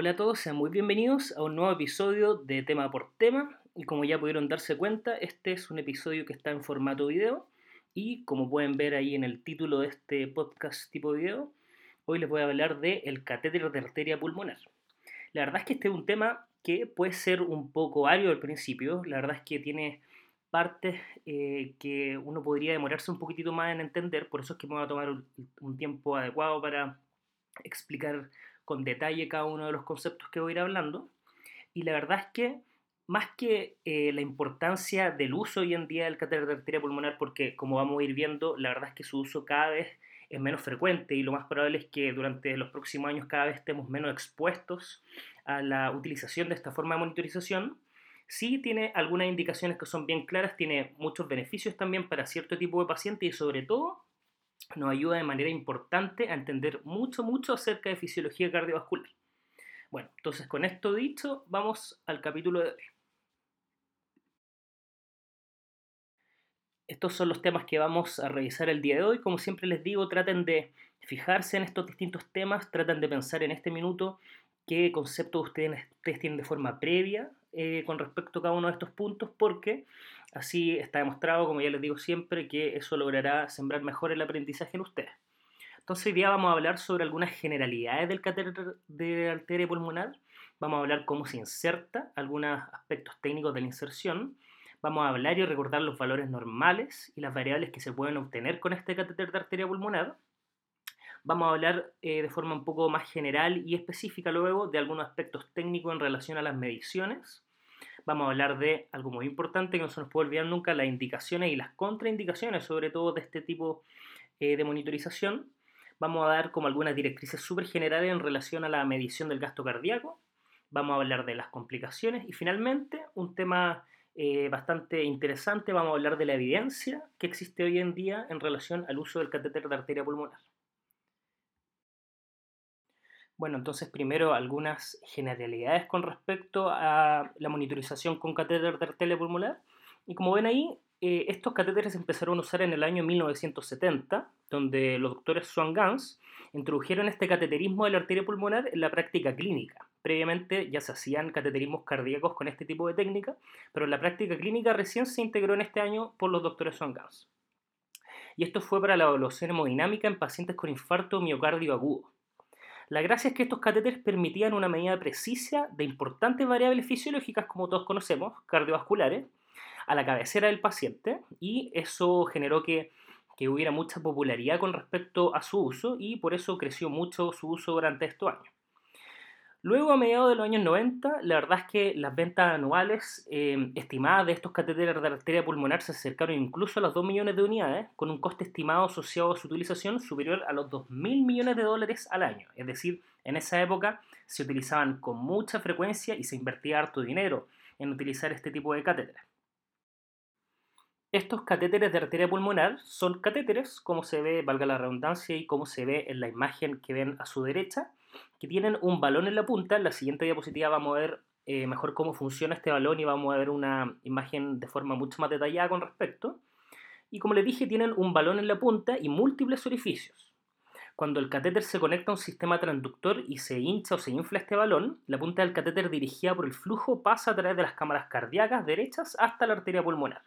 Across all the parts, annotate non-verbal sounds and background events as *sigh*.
Hola a todos, sean muy bienvenidos a un nuevo episodio de Tema por Tema. Y como ya pudieron darse cuenta, este es un episodio que está en formato video. Y como pueden ver ahí en el título de este podcast tipo video, hoy les voy a hablar de el catéter de arteria pulmonar. La verdad es que este es un tema que puede ser un poco ario al principio. La verdad es que tiene partes eh, que uno podría demorarse un poquitito más en entender. Por eso es que me voy a tomar un tiempo adecuado para explicar con detalle cada uno de los conceptos que voy a ir hablando. Y la verdad es que más que eh, la importancia del uso hoy en día del catéter de arteria pulmonar, porque como vamos a ir viendo, la verdad es que su uso cada vez es menos frecuente y lo más probable es que durante los próximos años cada vez estemos menos expuestos a la utilización de esta forma de monitorización. Sí tiene algunas indicaciones que son bien claras, tiene muchos beneficios también para cierto tipo de pacientes y sobre todo nos ayuda de manera importante a entender mucho, mucho acerca de fisiología cardiovascular. Bueno, entonces con esto dicho, vamos al capítulo de hoy. Estos son los temas que vamos a revisar el día de hoy. Como siempre les digo, traten de fijarse en estos distintos temas, traten de pensar en este minuto qué conceptos ustedes, tienen de forma previa eh, con respecto a cada uno de estos puntos, porque así está demostrado, como ya les digo siempre, que eso logrará sembrar mejor el aprendizaje en ustedes. Entonces hoy día vamos a hablar sobre algunas generalidades del catéter de arteria pulmonar, vamos a hablar cómo se inserta, algunos aspectos técnicos de la inserción, vamos a hablar y recordar los valores normales y las variables que se pueden obtener con este catéter de arteria pulmonar, Vamos a hablar eh, de forma un poco más general y específica luego de algunos aspectos técnicos en relación a las mediciones. Vamos a hablar de algo muy importante que no se nos puede olvidar nunca, las indicaciones y las contraindicaciones, sobre todo de este tipo eh, de monitorización. Vamos a dar como algunas directrices súper generales en relación a la medición del gasto cardíaco. Vamos a hablar de las complicaciones y finalmente un tema eh, bastante interesante, vamos a hablar de la evidencia que existe hoy en día en relación al uso del catéter de arteria pulmonar. Bueno, entonces primero algunas generalidades con respecto a la monitorización con catéter de arteria pulmonar. Y como ven ahí, eh, estos catéteres empezaron a usar en el año 1970, donde los doctores Swan Gans introdujeron este cateterismo de la arteria pulmonar en la práctica clínica. Previamente ya se hacían cateterismos cardíacos con este tipo de técnica, pero la práctica clínica recién se integró en este año por los doctores Swan Gans. Y esto fue para la evaluación hemodinámica en pacientes con infarto miocardio agudo. La gracia es que estos catéteres permitían una medida precisa de importantes variables fisiológicas, como todos conocemos, cardiovasculares, a la cabecera del paciente y eso generó que, que hubiera mucha popularidad con respecto a su uso y por eso creció mucho su uso durante estos años. Luego, a mediados de los años 90, la verdad es que las ventas anuales eh, estimadas de estos catéteres de arteria pulmonar se acercaron incluso a los 2 millones de unidades, con un coste estimado asociado a su utilización superior a los 2 mil millones de dólares al año. Es decir, en esa época se utilizaban con mucha frecuencia y se invertía harto dinero en utilizar este tipo de catéteres. Estos catéteres de arteria pulmonar son catéteres, como se ve, valga la redundancia, y como se ve en la imagen que ven a su derecha, que tienen un balón en la punta. En la siguiente diapositiva vamos a ver eh, mejor cómo funciona este balón y vamos a ver una imagen de forma mucho más detallada con respecto. Y como les dije, tienen un balón en la punta y múltiples orificios. Cuando el catéter se conecta a un sistema transductor y se hincha o se infla este balón, la punta del catéter dirigida por el flujo pasa a través de las cámaras cardíacas derechas hasta la arteria pulmonar.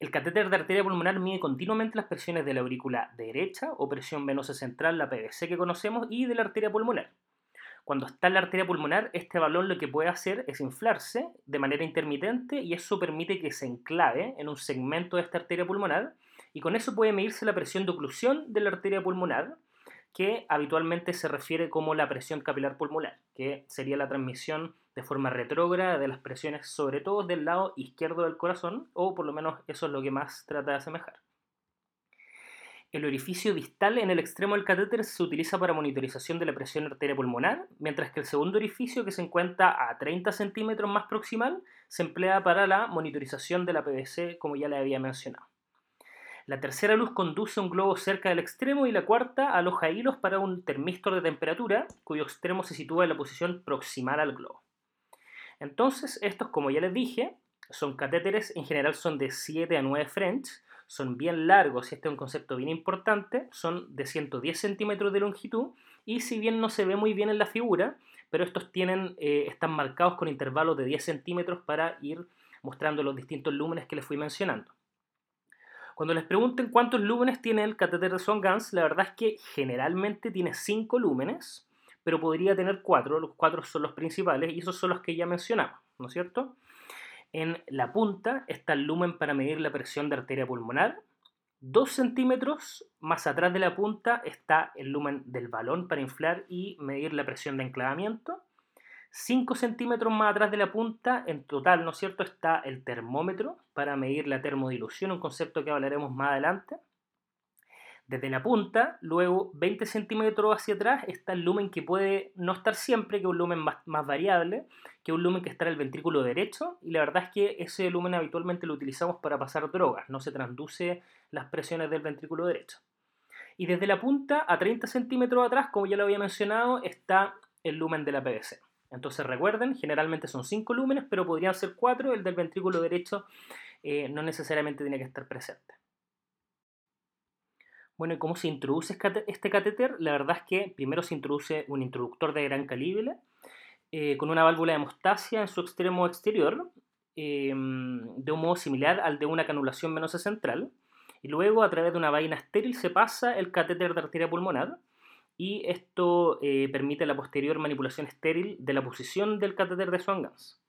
El catéter de arteria pulmonar mide continuamente las presiones de la aurícula derecha o presión venosa central, la PVC que conocemos, y de la arteria pulmonar. Cuando está en la arteria pulmonar, este balón lo que puede hacer es inflarse de manera intermitente y eso permite que se enclave en un segmento de esta arteria pulmonar y con eso puede medirse la presión de oclusión de la arteria pulmonar, que habitualmente se refiere como la presión capilar pulmonar, que sería la transmisión de forma retrógrada de las presiones, sobre todo del lado izquierdo del corazón, o por lo menos eso es lo que más trata de asemejar. El orificio distal en el extremo del catéter se utiliza para monitorización de la presión arteria pulmonar, mientras que el segundo orificio, que se encuentra a 30 centímetros más proximal, se emplea para la monitorización de la PVC, como ya le había mencionado. La tercera luz conduce un globo cerca del extremo y la cuarta aloja hilos para un termistor de temperatura, cuyo extremo se sitúa en la posición proximal al globo. Entonces, estos, como ya les dije, son catéteres, en general son de 7 a 9 French, son bien largos, y este es un concepto bien importante, son de 110 centímetros de longitud, y si bien no se ve muy bien en la figura, pero estos tienen, eh, están marcados con intervalos de 10 centímetros para ir mostrando los distintos lúmenes que les fui mencionando. Cuando les pregunten cuántos lúmenes tiene el catéter de Swan-Ganz, la verdad es que generalmente tiene 5 lúmenes, pero podría tener 4, los 4 son los principales y esos son los que ya mencionamos, ¿no es cierto? En la punta está el lumen para medir la presión de arteria pulmonar. Dos centímetros más atrás de la punta está el lumen del balón para inflar y medir la presión de enclavamiento. 5 centímetros más atrás de la punta, en total, ¿no es cierto?, está el termómetro para medir la termodilución, un concepto que hablaremos más adelante. Desde la punta, luego 20 centímetros hacia atrás, está el lumen que puede no estar siempre, que es un lumen más, variable, que un lumen que está en el ventrículo derecho, y la verdad es que ese lumen habitualmente lo utilizamos para pasar drogas, no se transduce las presiones del ventrículo derecho. Y desde la punta a 30 centímetros atrás, como ya lo había mencionado, está el lumen de la PVC. Entonces recuerden, generalmente son 5 lúmenes, pero podrían ser 4, el del ventrículo derecho eh, no necesariamente tiene que estar presente. Bueno, ¿y cómo se introduce este catéter? La verdad es que primero se introduce un introductor de gran calibre eh, con una válvula de hemostasia en su extremo exterior, em, de un modo similar al de una canulación venosa central. Y luego, a través de una vaina estéril, se pasa el catéter de arteria pulmonar. Y esto eh, permite la posterior manipulación estéril de la posición del catéter de Swan-Ganz.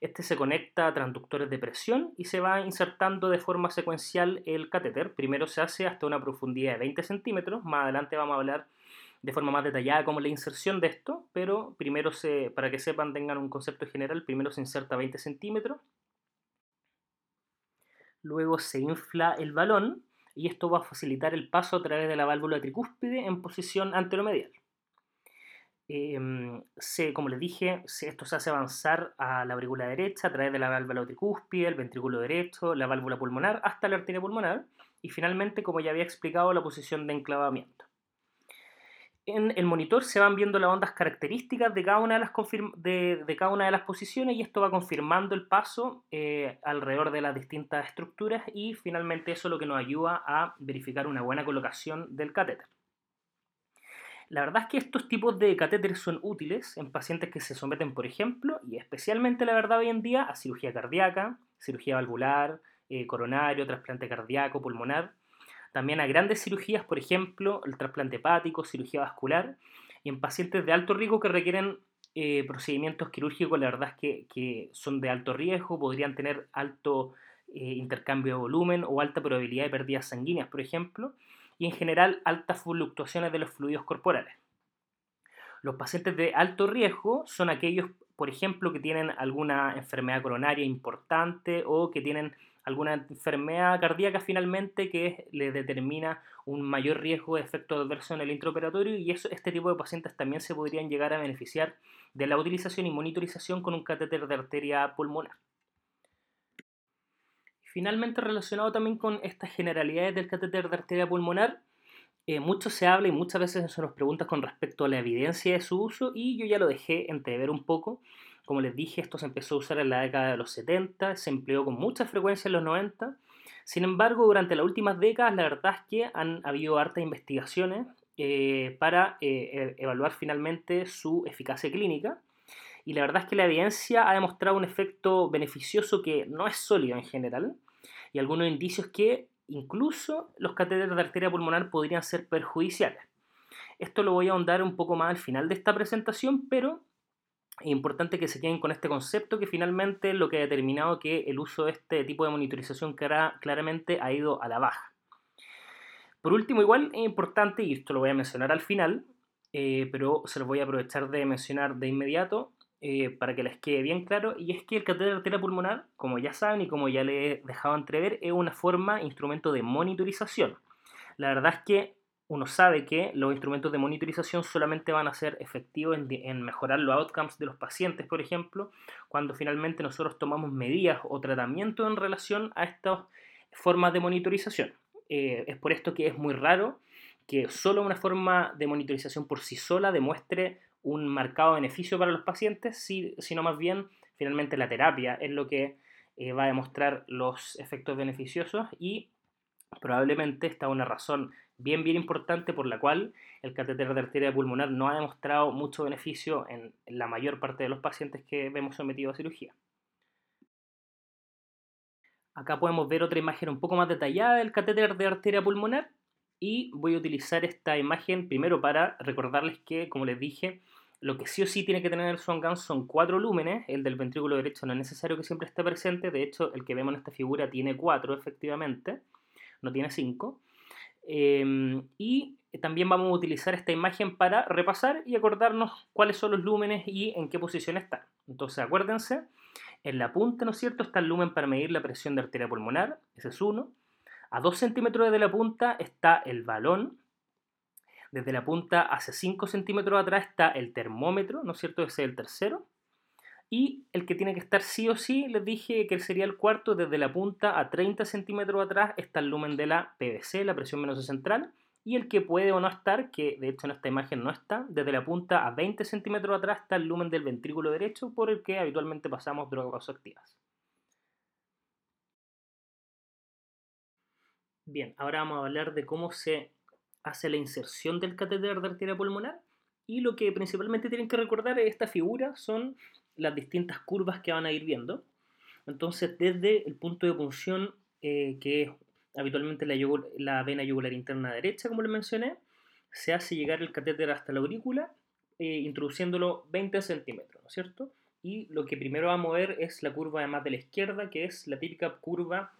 Este se conecta a transductores de presión y se va insertando de forma secuencial el catéter. Primero se hace hasta una profundidad de 20 centímetros, más adelante vamos a hablar de forma más detallada cómo la inserción de esto, pero primero se, para que sepan, tengan un concepto general, primero se inserta 20 centímetros, luego se infla el balón y esto va a facilitar el paso a través de la válvula tricúspide en posición anteromedial. Em, como les dije, esto se hace avanzar a la aurícula derecha a través de la válvula tricúspide, el ventrículo derecho, la válvula pulmonar, hasta la arteria pulmonar y finalmente, como ya había explicado, la posición de enclavamiento. En el monitor se van viendo las ondas características de cada una de las, de, cada una de las posiciones y esto va confirmando el paso eh, alrededor de las distintas estructuras y finalmente eso es lo que nos ayuda a verificar una buena colocación del catéter. La verdad es que estos tipos de catéteres son útiles en pacientes que se someten, por ejemplo, y especialmente la verdad hoy en día, a cirugía cardíaca, cirugía valvular, eh, coronario, trasplante cardíaco, pulmonar, también a grandes cirugías, por ejemplo, el trasplante hepático, cirugía vascular, y en pacientes de alto riesgo que requieren eh, procedimientos quirúrgicos, la verdad es que, son de alto riesgo, podrían tener alto eh, intercambio de volumen o alta probabilidad de pérdidas sanguíneas, por ejemplo, y en general altas fluctuaciones de los fluidos corporales. Los pacientes de alto riesgo son aquellos, por ejemplo, que tienen alguna enfermedad coronaria importante o que tienen alguna enfermedad cardíaca finalmente que le determina un mayor riesgo de efecto adverso en el intraoperatorio y eso, este tipo de pacientes también se podrían llegar a beneficiar de la utilización y monitorización con un catéter de arteria pulmonar. Finalmente, relacionado también con estas generalidades del catéter de arteria pulmonar, eh, mucho se habla y muchas veces se nos pregunta con respecto a la evidencia de su uso y yo ya lo dejé entrever un poco. Como les dije, esto se empezó a usar en la década de los 70, se empleó con mucha frecuencia en los 90. Sin embargo, durante las últimas décadas, la verdad es que han habido hartas investigaciones eh, para eh, e-, evaluar finalmente su eficacia clínica. Y la verdad es que la evidencia ha demostrado un efecto beneficioso que no es sólido en general, y algunos indicios que incluso los catéteres de arteria pulmonar podrían ser perjudiciales. Esto lo voy a ahondar un poco más al final de esta presentación, pero es importante que se queden con este concepto que finalmente lo que ha determinado que el uso de este tipo de monitorización claramente ha ido a la baja. Por último, igual es importante, y esto lo voy a mencionar al final, eh, pero se lo voy a aprovechar de mencionar de inmediato, eh, para que les quede bien claro, y es que el catéter de arteria pulmonar, como ya saben y como ya les he dejado entrever, es una forma, instrumento de monitorización. La verdad es que uno sabe que los instrumentos de monitorización solamente van a ser efectivos en, mejorar los outcomes de los pacientes, por ejemplo, cuando finalmente nosotros tomamos medidas o tratamientos en relación a estas formas de monitorización. Eh, es por esto que es muy raro que solo una forma de monitorización por sí sola demuestre un marcado beneficio para los pacientes, sino más bien finalmente la terapia es lo que eh, va a demostrar los efectos beneficiosos y Probablemente esta es una razón bien, bien importante por la cual el catéter de arteria pulmonar no ha demostrado mucho beneficio en la mayor parte de los pacientes que vemos sometidos a cirugía. Acá podemos ver otra imagen un poco más detallada del catéter de arteria pulmonar y voy a utilizar esta imagen primero para recordarles que, como les dije, lo que sí o sí tiene que tener el Swan Gun son cuatro lúmenes, el del ventrículo derecho no es necesario que siempre esté presente, de hecho el que vemos en esta figura tiene cuatro efectivamente, no tiene cinco. Em, y también vamos a utilizar esta imagen para repasar y acordarnos cuáles son los lúmenes y en qué posición están. Entonces acuérdense, en la punta, ¿no es cierto?, está el lumen para medir la presión de arteria pulmonar, ese es uno. A 2 centímetros de la punta está el balón. Desde la punta hacia 5 centímetros atrás está el termómetro, ¿no es cierto? Ese es el tercero. Y el que tiene que estar sí o sí, les dije que sería el cuarto, desde la punta a 30 centímetros atrás está el lumen de la PVC, la presión venosa central. Y el que puede o no estar, que de hecho en esta imagen no está, desde la punta a 20 centímetros atrás está el lumen del ventrículo derecho por el que habitualmente pasamos drogas vasoactivas. Bien, ahora vamos a hablar de cómo se hace la inserción del catéter de arteria pulmonar y lo que principalmente tienen que recordar es esta figura son las distintas curvas que van a ir viendo. Entonces, desde el punto de punción, eh, que es habitualmente la, la, vena yugular interna derecha, como les mencioné, se hace llegar el catéter hasta la aurícula, eh, introduciéndolo 20 centímetros, ¿no es cierto? Y lo que primero va a mover es la curva además de la izquierda, que es la típica curva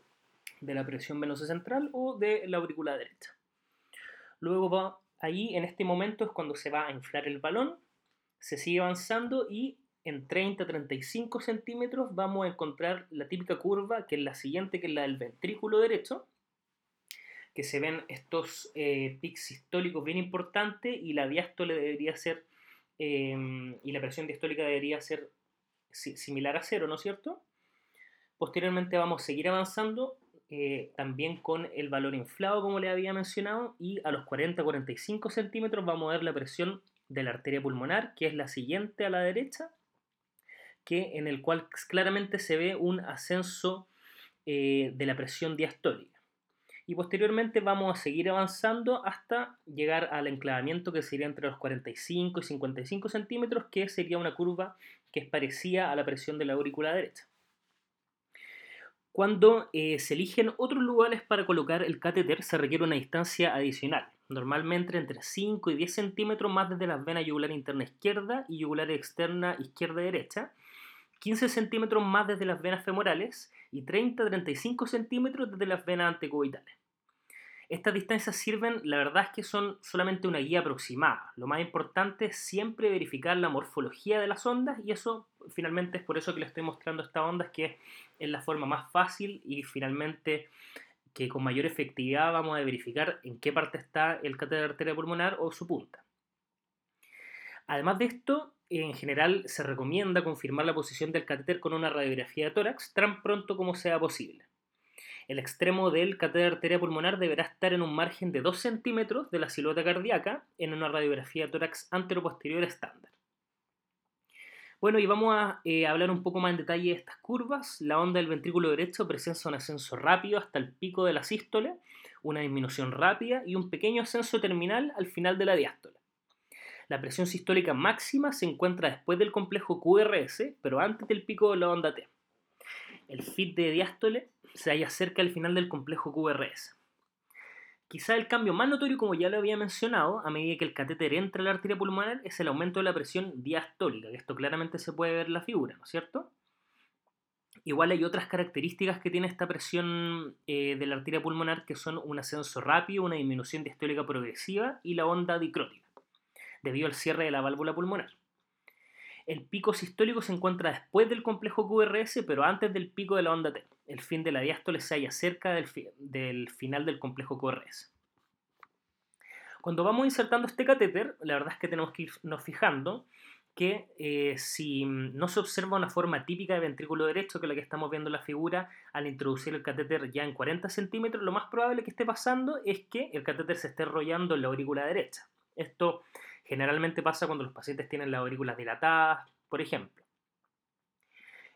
de la presión venosa central o de la aurícula derecha. Luego va ahí, en este momento es cuando se va a inflar el balón, se sigue avanzando y en 30-35 centímetros vamos a encontrar la típica curva, que es la siguiente, que es la del ventrículo derecho, que se ven estos eh, pics sistólicos bien importantes y la diástole debería ser, em, y la presión diastólica debería ser similar a cero, ¿no es cierto? Posteriormente vamos a seguir avanzando eh, también con el valor inflado, como le había mencionado, y a los 40-45 centímetros vamos a ver la presión de la arteria pulmonar, que es la siguiente a la derecha, que, en el cual claramente se ve un ascenso eh, de la presión diastólica. Y posteriormente vamos a seguir avanzando hasta llegar al enclavamiento que sería entre los 45 y 55 centímetros, que sería una curva que es parecida a la presión de la aurícula derecha cuando eh, se eligen otros lugares para colocar el catéter se requiere una distancia adicional, normalmente entre 5 y 10 centímetros más desde las venas yugular interna izquierda y yugular externa izquierda-derecha, 15 centímetros más desde las venas femorales y 30-35 centímetros desde las venas antecoitales. Estas distancias sirven, la verdad es que son solamente una guía aproximada. Lo más importante es siempre verificar la morfología de las ondas y eso finalmente es por eso que les estoy mostrando esta onda, que es la forma más fácil y finalmente que con mayor efectividad vamos a verificar en qué parte está el catéter arteria pulmonar o su punta. Además de esto, en general se recomienda confirmar la posición del catéter con una radiografía de tórax tan pronto como sea posible. El extremo del catéter arteria pulmonar deberá estar en un margen de 2 centímetros de la silueta cardíaca en una radiografía de tórax anteroposterior estándar. Bueno, y vamos a eh, hablar un poco más en detalle de estas curvas. La onda del ventrículo derecho presenta un ascenso rápido hasta el pico de la sístole, una disminución rápida y un pequeño ascenso terminal al final de la diástole. La presión sistólica máxima se encuentra después del complejo QRS, pero antes del pico de la onda T. El fit de diástole se halla cerca del final del complejo QRS. Quizá el cambio más notorio, como ya lo había mencionado, a medida que el catéter entra a la arteria pulmonar, es el aumento de la presión diastólica, que esto claramente se puede ver en la figura, ¿no es cierto? Igual hay otras características que tiene esta presión eh, de la arteria pulmonar que son un ascenso rápido, una disminución diastólica progresiva y la onda dicrótica, debido al cierre de la válvula pulmonar. El pico sistólico se encuentra después del complejo QRS, pero antes del pico de la onda T. El fin de la diástole se halla cerca del, final del complejo QRS. Cuando vamos insertando este catéter, la verdad es que tenemos que irnos fijando que eh, si no se observa una forma típica de ventrículo derecho, que es la que estamos viendo en la figura, al introducir el catéter ya en 40 centímetros, lo más probable que esté pasando es que el catéter se esté enrollando en la aurícula derecha. Esto Generalmente pasa cuando los pacientes tienen las aurículas dilatadas, por ejemplo.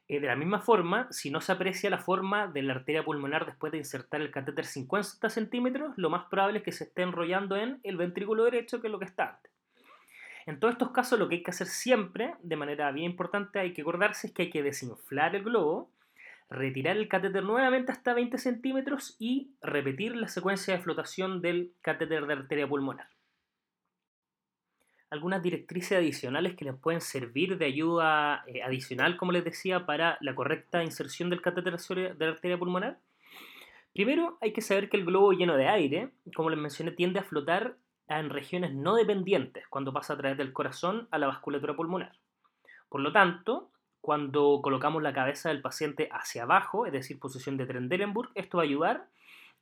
Eh, de la misma forma, si no se aprecia la forma de la arteria pulmonar después de insertar el catéter 50 centímetros, lo más probable es que se esté enrollando en el ventrículo derecho, que es lo que está antes. En todos estos casos, lo que hay que hacer siempre, de manera bien importante, hay que acordarse es que hay que desinflar el globo, retirar el catéter nuevamente hasta 20 centímetros y repetir la secuencia de flotación del catéter de arteria pulmonar algunas directrices adicionales que les pueden servir de ayuda eh, adicional, como les decía, para la correcta inserción del catéter de la arteria pulmonar. Primero, hay que saber que el globo lleno de aire, como les mencioné, tiende a flotar en regiones no dependientes cuando pasa a través del corazón a la vasculatura pulmonar. Por lo tanto, cuando colocamos la cabeza del paciente hacia abajo, es decir, posición de Trendelenburg, esto va a ayudar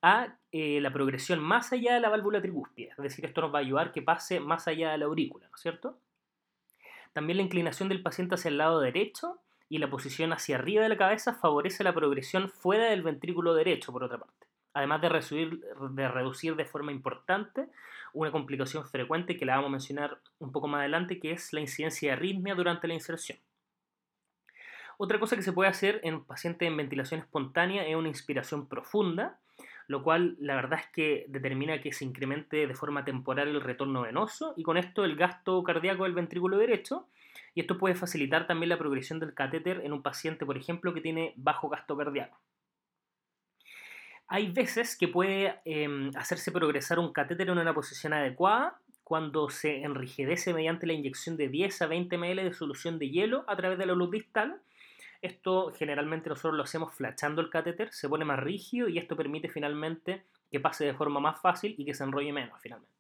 a eh, la progresión más allá de la válvula trigúspida. Es decir, esto nos va a ayudar que pase más allá de la aurícula, ¿no es cierto? También la inclinación del paciente hacia el lado derecho y la posición hacia arriba de la cabeza favorece la progresión fuera del ventrículo derecho, por otra parte. Además de reducir, de reducir de forma importante una complicación frecuente que la vamos a mencionar un poco más adelante, que es la incidencia de arritmia durante la inserción. Otra cosa que se puede hacer en pacientes en ventilación espontánea es una inspiración profunda, lo cual la verdad es que determina que se incremente de forma temporal el retorno venoso y con esto el gasto cardíaco del ventrículo derecho. Y esto puede facilitar también la progresión del catéter en un paciente, por ejemplo, que tiene bajo gasto cardíaco. Hay veces que puede em, hacerse progresar un catéter en una posición adecuada cuando se enrigedece mediante la inyección de 10 a 20 ml de solución de hielo a través de la luz distal esto generalmente nosotros lo hacemos flachando el catéter, se pone más rígido y esto permite finalmente que pase de forma más fácil y que se enrolle menos finalmente.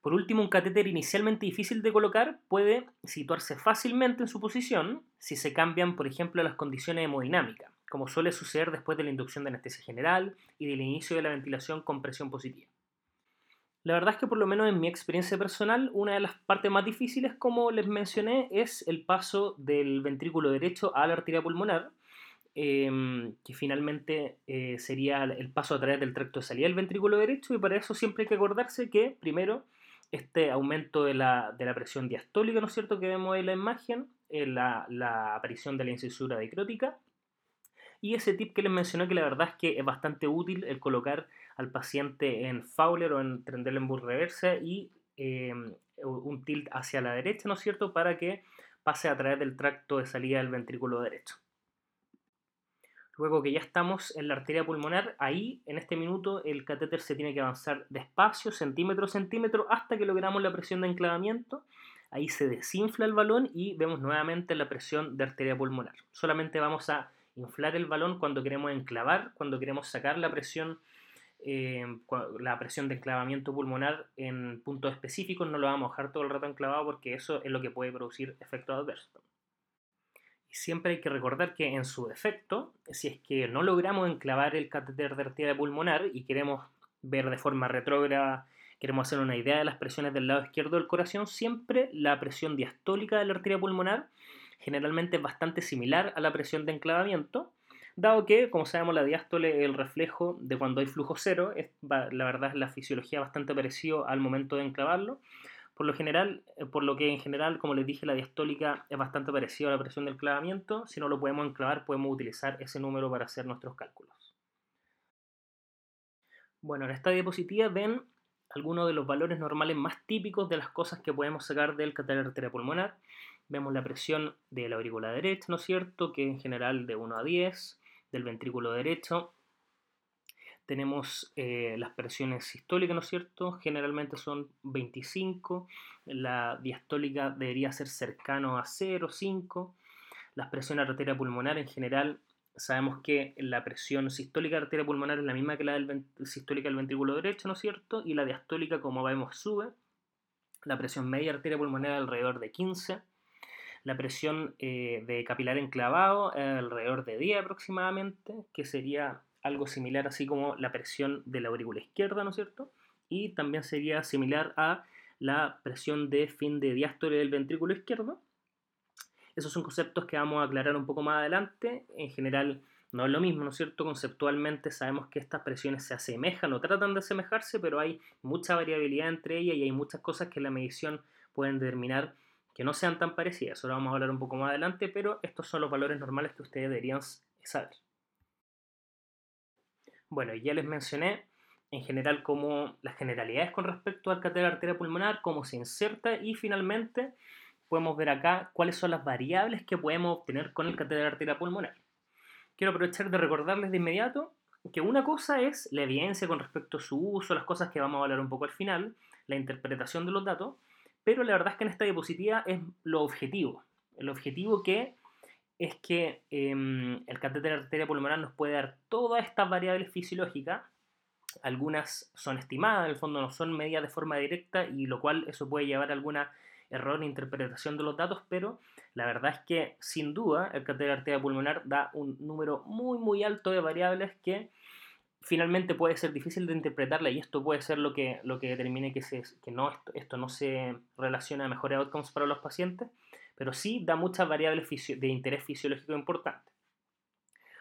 Por último, un catéter inicialmente difícil de colocar puede situarse fácilmente en su posición si se cambian, por ejemplo, las condiciones hemodinámicas, como suele suceder después de la inducción de anestesia general y del inicio de la ventilación con presión positiva. La verdad es que por lo menos en mi experiencia personal, una de las partes más difíciles, como les mencioné, es el paso del ventrículo derecho a la arteria pulmonar, em, que finalmente eh, sería el paso a través del tracto de salida del ventrículo derecho, y para eso siempre hay que acordarse que, primero, este aumento de la, presión diastólica, ¿no es cierto?, que vemos en la imagen, la, la aparición de la incisura dicrótica, y ese tip que les mencioné que la verdad es que es bastante útil el colocar al paciente en Fowler o en Trendelenburg reversa y em, un tilt hacia la derecha, ¿no es cierto?, para que pase a través del tracto de salida del ventrículo derecho. Luego que ya estamos en la arteria pulmonar, ahí en este minuto el catéter se tiene que avanzar despacio, centímetro a centímetro, hasta que logramos la presión de enclavamiento. Ahí se desinfla el balón y vemos nuevamente la presión de arteria pulmonar. Solamente vamos a inflar el balón cuando queremos enclavar, cuando queremos sacar la presión eh, la presión de enclavamiento pulmonar en puntos específicos, no lo vamos a dejar todo el rato enclavado porque eso es lo que puede producir efectos adversos. Y siempre hay que recordar que en su defecto, si es que no logramos enclavar el catéter de arteria pulmonar y queremos ver de forma retrógrada, queremos hacer una idea de las presiones del lado izquierdo del corazón, siempre la presión diastólica de la arteria pulmonar generalmente es bastante similar a la presión de enclavamiento, dado que, como sabemos, la diástole es el reflejo de cuando hay flujo cero, es, la verdad es la fisiología bastante parecida al momento de enclavarlo. Por lo general, eh, por lo que en general, como les dije, la diastólica es bastante parecida a la presión del clavamiento. Si no lo podemos enclavar, podemos utilizar ese número para hacer nuestros cálculos. Bueno, en esta diapositiva ven algunos de los valores normales más típicos de las cosas que podemos sacar del catéter pulmonar. Vemos la presión de la aurícula derecha, ¿no es cierto? Que en general de 1 a 10 del ventrículo derecho. Tenemos eh, las presiones sistólicas, ¿no es cierto? Generalmente son 25. La diastólica debería ser cercano a 0, 5. Las presiones arteria pulmonar en general sabemos que la presión sistólica arteria pulmonar es la misma que la del sistólica del ventrículo derecho, ¿no es cierto? Y la diastólica, como vemos, sube. La presión media arteria pulmonar alrededor de 15 la presión eh, de capilar enclavado alrededor de 10 aproximadamente, que sería algo similar así como la presión de la aurícula izquierda, ¿no es cierto? Y también sería similar a la presión de fin de diástole del ventrículo izquierdo. Esos son conceptos que vamos a aclarar un poco más adelante. En general no es lo mismo, ¿no es cierto? Conceptualmente sabemos que estas presiones se asemejan o tratan de asemejarse, pero hay mucha variabilidad entre ellas y hay muchas cosas que en la medición pueden determinar que no sean tan parecidas. Lo vamos a hablar un poco más adelante, pero estos son los valores normales que ustedes deberían saber. Bueno, ya les mencioné en general como las generalidades con respecto al catéter arteria pulmonar, cómo se inserta y finalmente podemos ver acá cuáles son las variables que podemos obtener con el catéter arteria pulmonar. Quiero aprovechar de recordarles de inmediato que una cosa es la evidencia con respecto a su uso, las cosas que vamos a hablar un poco al final, la interpretación de los datos, pero la verdad es que en esta diapositiva es lo objetivo. El objetivo que es que em, el catéter arteria pulmonar nos puede dar todas estas variables fisiológicas. Algunas son estimadas, en el fondo no son medidas de forma directa, y lo cual eso puede llevar a algún error en interpretación de los datos, pero la verdad es que sin duda el catéter arteria pulmonar da un número muy muy alto de variables que finalmente puede ser difícil de interpretarla y esto puede ser lo que, lo que determine que, no, esto, no se relaciona a mejores outcomes para los pacientes, pero sí da muchas variables de interés fisiológico importante.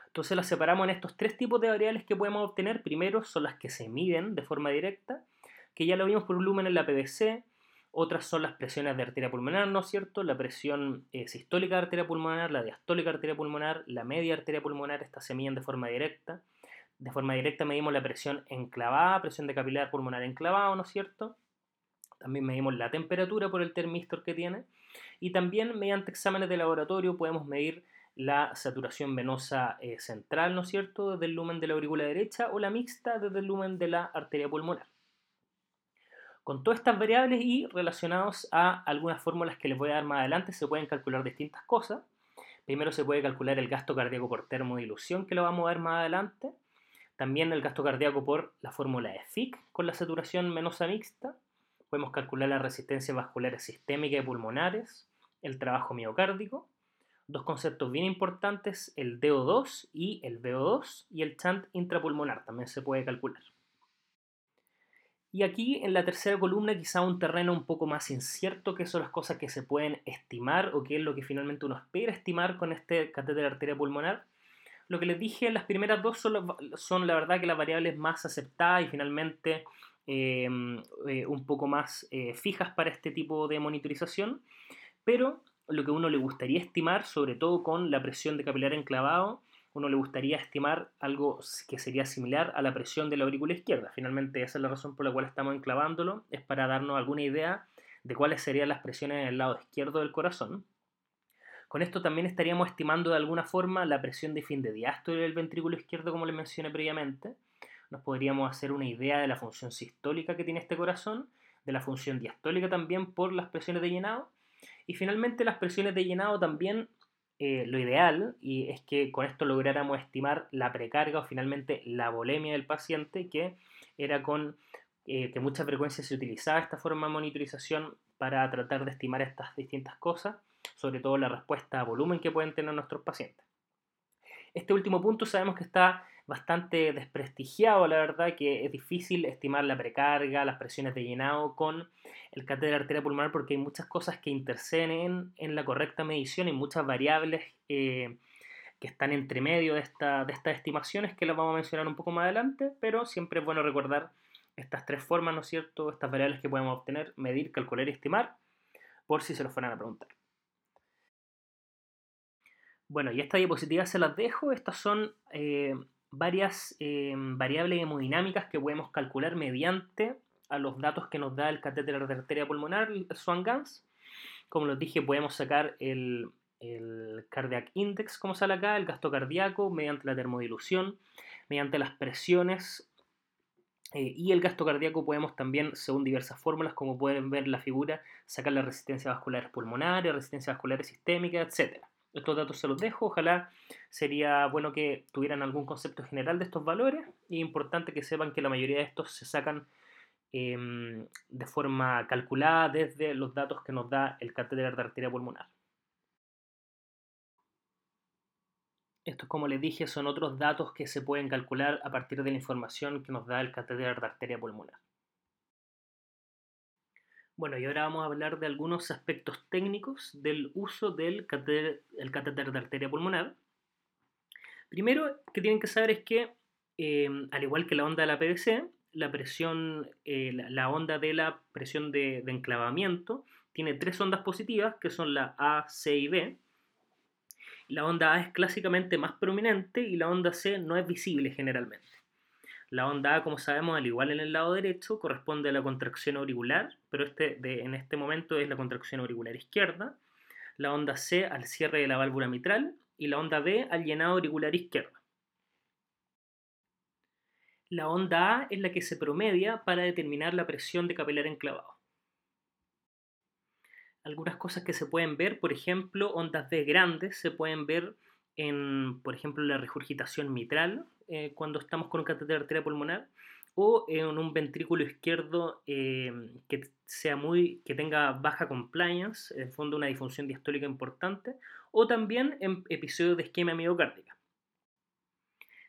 Entonces las separamos en estos tres tipos de variables que podemos obtener. Primero son las que se miden de forma directa, que ya lo vimos por volumen en la PVC. Otras son las presiones de arteria pulmonar, ¿no es cierto? La presión eh, sistólica de arteria pulmonar, la diastólica de arteria pulmonar, la media arteria pulmonar, estas se miden de forma directa. De forma directa medimos la presión enclavada, presión de capilar pulmonar enclavado, ¿no es cierto? También medimos la temperatura por el termistor que tiene. Y también mediante exámenes de laboratorio podemos medir la saturación venosa eh, central, ¿no es cierto?, desde el lumen de la aurícula derecha o la mixta desde el lumen de la arteria pulmonar. Con todas estas variables y relacionados a algunas fórmulas que les voy a dar más adelante, se pueden calcular distintas cosas. Primero se puede calcular el gasto cardíaco por termodilución, que lo vamos a ver más adelante. También el gasto cardíaco por la fórmula de con la saturación venosa mixta. Podemos calcular la resistencia vascular sistémica y pulmonares, el trabajo miocárdico. Dos conceptos bien importantes, el DO2 y el VO2 y el chant intrapulmonar también se puede calcular. Y aquí en la tercera columna quizá un terreno un poco más incierto, que son las cosas que se pueden estimar o qué es lo que finalmente uno espera estimar con este catéter arteria pulmonar. Lo que les dije, las primeras dos son, la verdad que las variables más aceptadas y finalmente em, eh, un poco más eh, fijas para este tipo de monitorización, pero lo que uno le gustaría estimar, sobre todo con la presión de capilar enclavado, uno le gustaría estimar algo que sería similar a la presión de la aurícula izquierda. Finalmente esa es la razón por la cual estamos enclavándolo, es para darnos alguna idea de cuáles serían las presiones en el lado izquierdo del corazón. Con esto también estaríamos estimando de alguna forma la presión de fin de diástole del ventrículo izquierdo, como les mencioné previamente. Nos podríamos hacer una idea de la función sistólica que tiene este corazón, de la función diastólica también por las presiones de llenado. Y finalmente las presiones de llenado también, eh, lo ideal, y es que con esto lográramos estimar la precarga o finalmente la volemia del paciente, que era con eh, que mucha frecuencia se utilizaba esta forma de monitorización para tratar de estimar estas distintas cosas sobre todo la respuesta a volumen que pueden tener nuestros pacientes. Este último punto sabemos que está bastante desprestigiado, la verdad, que es difícil estimar la precarga, las presiones de llenado con el catéter arteria pulmonar porque hay muchas cosas que interceden en la correcta medición y muchas variables eh, que están entre medio de, esta, de estas estimaciones que las vamos a mencionar un poco más adelante, pero siempre es bueno recordar estas tres formas, ¿no es cierto? Estas variables que podemos obtener, medir, calcular y estimar, por si se los fueran a preguntar. Bueno, y esta diapositiva se las dejo. Estas son eh, varias eh, variables hemodinámicas que podemos calcular mediante a los datos que nos da el catéter de arteria pulmonar, el Swan-Ganz. Como les dije, podemos sacar el, cardiac index, como sale acá, el gasto cardíaco, mediante la termodilución, mediante las presiones eh, y el gasto cardíaco podemos también, según diversas fórmulas, como pueden ver en la figura, sacar la resistencia vascular pulmonar, resistencia vascular sistémica, etc. Estos datos se los dejo, ojalá sería bueno que tuvieran algún concepto general de estos valores y importante que sepan que la mayoría de estos se sacan em, de forma calculada desde los datos que nos da el catéter de arteria pulmonar. Estos, como les dije, son otros datos que se pueden calcular a partir de la información que nos da el catéter de arteria pulmonar. Bueno, y ahora vamos a hablar de algunos aspectos técnicos del uso del catéter, de arteria pulmonar. Primero que tienen que saber es que, eh, al igual que la onda de la PVC, la presión, eh, la, onda de la presión de, enclavamiento tiene tres ondas positivas, que son la A, C y B. La onda A es clásicamente más prominente y la onda C no es visible generalmente. La onda A, como sabemos, al igual en el lado derecho, corresponde a la contracción auricular, pero este en este momento es la contracción auricular izquierda. La onda C al cierre de la válvula mitral y la onda B al llenado auricular izquierdo. La onda A es la que se promedia para determinar la presión de capilar enclavado. Algunas cosas que se pueden ver, por ejemplo, ondas B grandes se pueden ver en, por ejemplo, la regurgitación mitral eh, cuando estamos con un catéter arterial pulmonar o en un ventrículo izquierdo eh, que sea muy que tenga baja compliance, en fondo una disfunción diastólica importante, o también en episodios de isquemia miocárdica.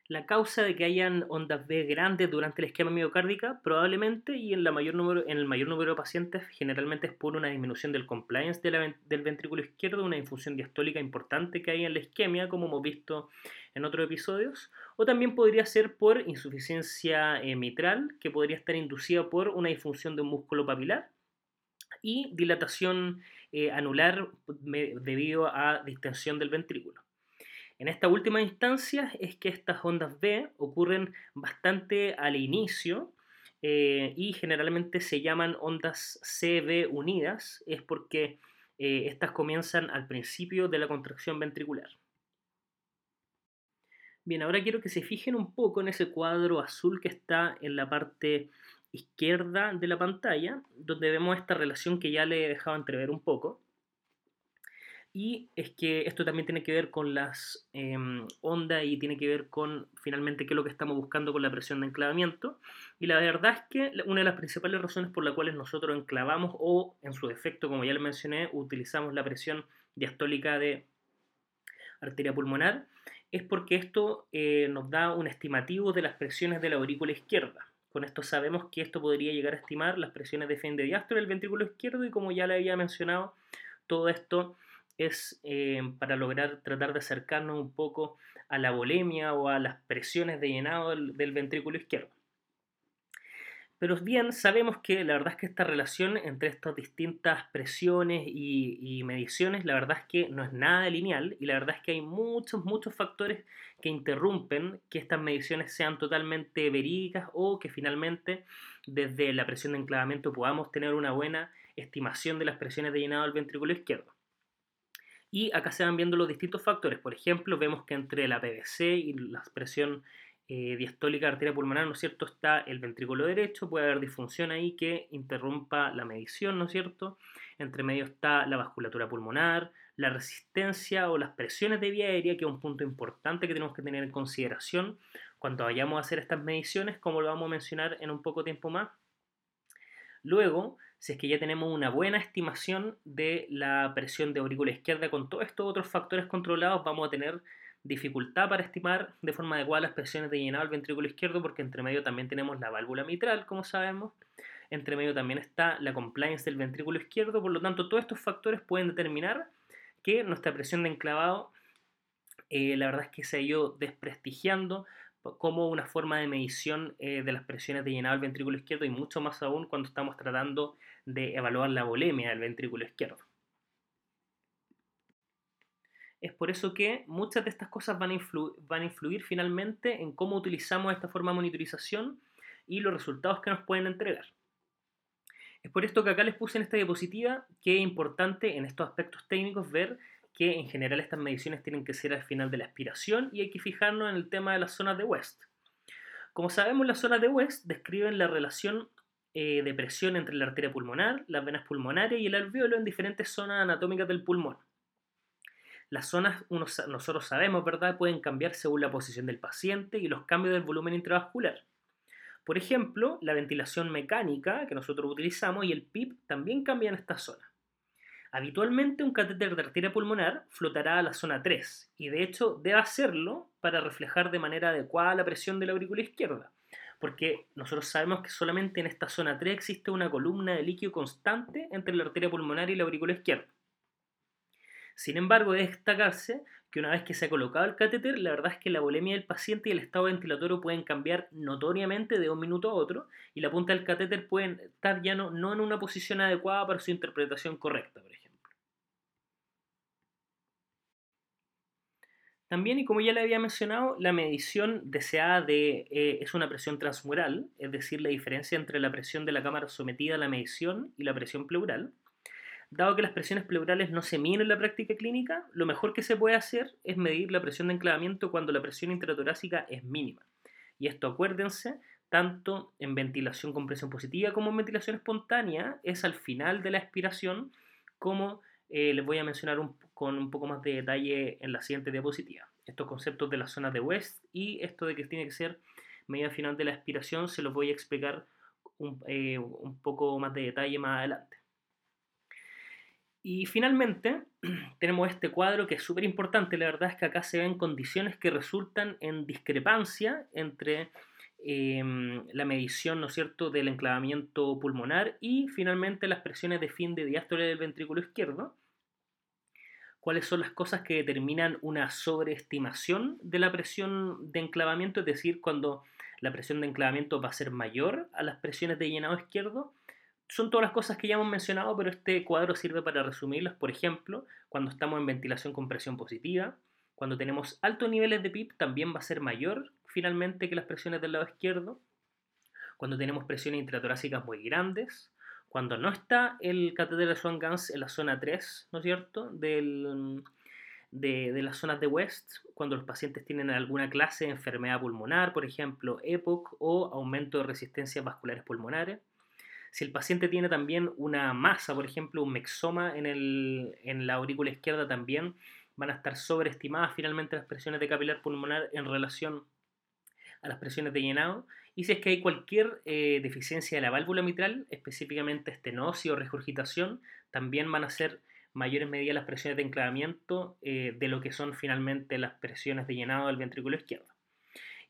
La causa de que hayan ondas B grandes durante el esquema miocárdica probablemente y en, la mayor número, en el mayor número de pacientes generalmente es por una disminución del compliance del ventrículo izquierdo, una infusión diastólica importante que hay en la isquemia, como hemos visto en otros episodios, o también podría ser por insuficiencia eh, mitral, que podría estar inducida por una disfunción de un músculo papilar y dilatación eh, anular debido a distensión del ventrículo. En esta última instancia es que estas ondas B ocurren bastante al inicio eh, y generalmente se llaman ondas CB unidas, es porque estas comienzan al principio de la contracción ventricular. Bien, ahora quiero que se fijen un poco en ese cuadro azul que está en la parte izquierda de la pantalla, donde vemos esta relación que ya le he dejado entrever un poco. Y es que esto también tiene que ver con las em, ondas y tiene que ver con finalmente qué es lo que estamos buscando con la presión de enclavamiento. Y la verdad es que una de las principales razones por las cuales nosotros enclavamos o en su defecto, como ya les mencioné, utilizamos la presión diastólica de arteria pulmonar es porque esto eh, nos da un estimativo de las presiones de la aurícula izquierda. Con esto sabemos que esto podría llegar a estimar las presiones de fin de diástole del ventrículo izquierdo y como ya le había mencionado, todo esto es eh, para lograr tratar de acercarnos un poco a la bolemia o a las presiones de llenado del, ventrículo izquierdo. Pero bien, sabemos que la verdad es que esta relación entre estas distintas presiones y, mediciones, la verdad es que no es nada lineal y la verdad es que hay muchos, muchos factores que interrumpen que estas mediciones sean totalmente verídicas o que finalmente desde la presión de enclavamiento podamos tener una buena estimación de las presiones de llenado del ventrículo izquierdo. Y acá se van viendo los distintos factores. Por ejemplo, vemos que entre la PVC y la presión eh, diastólica arteria pulmonar, ¿no es cierto?, está el ventrículo derecho, puede haber disfunción ahí que interrumpa la medición, ¿no es cierto? Entre medio está la vasculatura pulmonar, la resistencia o las presiones de vía aérea, que es un punto importante que tenemos que tener en consideración cuando vayamos a hacer estas mediciones, como lo vamos a mencionar en un poco tiempo más. Luego, si es que ya tenemos una buena estimación de la presión de aurícula izquierda con todos estos otros factores controlados, vamos a tener dificultad para estimar de forma adecuada las presiones de llenado del ventrículo izquierdo porque entre medio también tenemos la válvula mitral, como sabemos. Entre medio también está la compliance del ventrículo izquierdo, por lo tanto todos estos factores pueden determinar que nuestra presión de enclavado eh, la verdad es que se ha ido desprestigiando como una forma de medición eh, de las presiones de llenado del ventrículo izquierdo y mucho más aún cuando estamos tratando de evaluar la volemia del ventrículo izquierdo. Es por eso que muchas de estas cosas van a, influir finalmente en cómo utilizamos esta forma de monitorización y los resultados que nos pueden entregar. Es por esto que acá les puse en esta diapositiva que es importante en estos aspectos técnicos ver que en general estas mediciones tienen que ser al final de la expiración y hay que fijarnos en el tema de las zonas de West. Como sabemos, las zonas de West describen la relación eh, de presión entre la arteria pulmonar, las venas pulmonares y el alveolo en diferentes zonas anatómicas del pulmón. Las zonas, nosotros sabemos, ¿verdad?, pueden cambiar según la posición del paciente y los cambios del volumen intravascular. Por ejemplo, la ventilación mecánica que nosotros utilizamos y el PIP también cambian esta zona. Habitualmente un catéter de arteria pulmonar flotará a la zona 3 y de hecho debe hacerlo para reflejar de manera adecuada la presión de la aurícula izquierda, porque nosotros sabemos que solamente en esta zona 3 existe una columna de líquido constante entre la arteria pulmonar y la aurícula izquierda. Sin embargo, debe destacarse que una vez que se ha colocado el catéter, la verdad es que la volemia del paciente y el estado ventilatorio pueden cambiar notoriamente de un minuto a otro y la punta del catéter puede estar ya no, no en una posición adecuada para su interpretación correcta, por ejemplo. También, y como ya le había mencionado, la medición deseada de, eh, es una presión transmural, es decir, la diferencia entre la presión de la cámara sometida a la medición y la presión pleural. Dado que las presiones pleurales no se miden en la práctica clínica, lo mejor que se puede hacer es medir la presión de enclavamiento cuando la presión intratorácica es mínima. Y esto, acuérdense, tanto en ventilación con presión positiva como en ventilación espontánea, es al final de la expiración como eh, les voy a mencionar con un poco más de detalle en la siguiente diapositiva. Estos conceptos de las zonas de West y esto de que tiene que ser medida final de la expiración se los voy a explicar un, eh, un poco más de detalle más adelante. Y finalmente *clears throat* tenemos este cuadro que es súper importante, la verdad es que acá se ven condiciones que resultan en discrepancia entre Em, la medición, ¿no cierto?, del enclavamiento pulmonar y finalmente las presiones de fin de diástole del ventrículo izquierdo. ¿Cuáles son las cosas que determinan una sobreestimación de la presión de enclavamiento? Es decir, cuando la presión de enclavamiento va a ser mayor a las presiones de llenado izquierdo. Son todas las cosas que ya hemos mencionado, pero este cuadro sirve para resumirlas. Por ejemplo, cuando estamos en ventilación con presión positiva, cuando tenemos altos niveles de PIB también va a ser mayor finalmente que las presiones del lado izquierdo, cuando tenemos presiones intratorácicas muy grandes, cuando no está el catéter de Swan-Ganz en la zona 3, ¿no es cierto?, de, de, las zonas de West, cuando los pacientes tienen alguna clase de enfermedad pulmonar, por ejemplo, EPOC o aumento de resistencias vasculares pulmonares. Si el paciente tiene también una masa, por ejemplo, un mexoma en, en la aurícula izquierda, también van a estar sobreestimadas finalmente las presiones de capilar pulmonar en relación a las presiones de llenado y si es que hay cualquier eh, deficiencia de la válvula mitral, específicamente estenosis o regurgitación, también van a ser mayores medidas las presiones de enclavamiento eh, de lo que son finalmente las presiones de llenado del ventrículo izquierdo.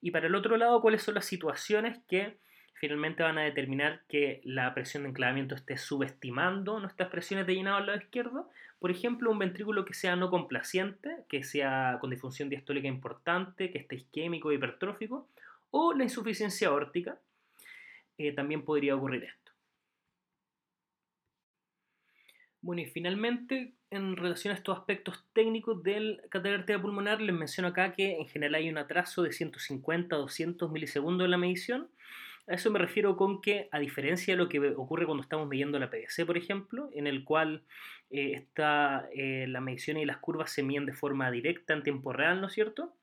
Y para el otro lado, ¿cuáles son las situaciones que finalmente van a determinar que la presión de enclavamiento esté subestimando nuestras presiones de llenado al lado izquierdo? Por ejemplo, un ventrículo que sea no complaciente, que sea con disfunción diastólica importante, que esté isquémico, hipertrófico, o la insuficiencia órtica, eh, también podría ocurrir esto. Bueno, y finalmente, en relación a estos aspectos técnicos del catéter pulmonar, les menciono acá que en general hay un atraso de 150 a 200 milisegundos en la medición. A eso me refiero con que, a diferencia de lo que ocurre cuando estamos midiendo la PDC, por ejemplo, en el cual eh, está, eh, la medición y las curvas se miden de forma directa en tiempo real, ¿no es cierto?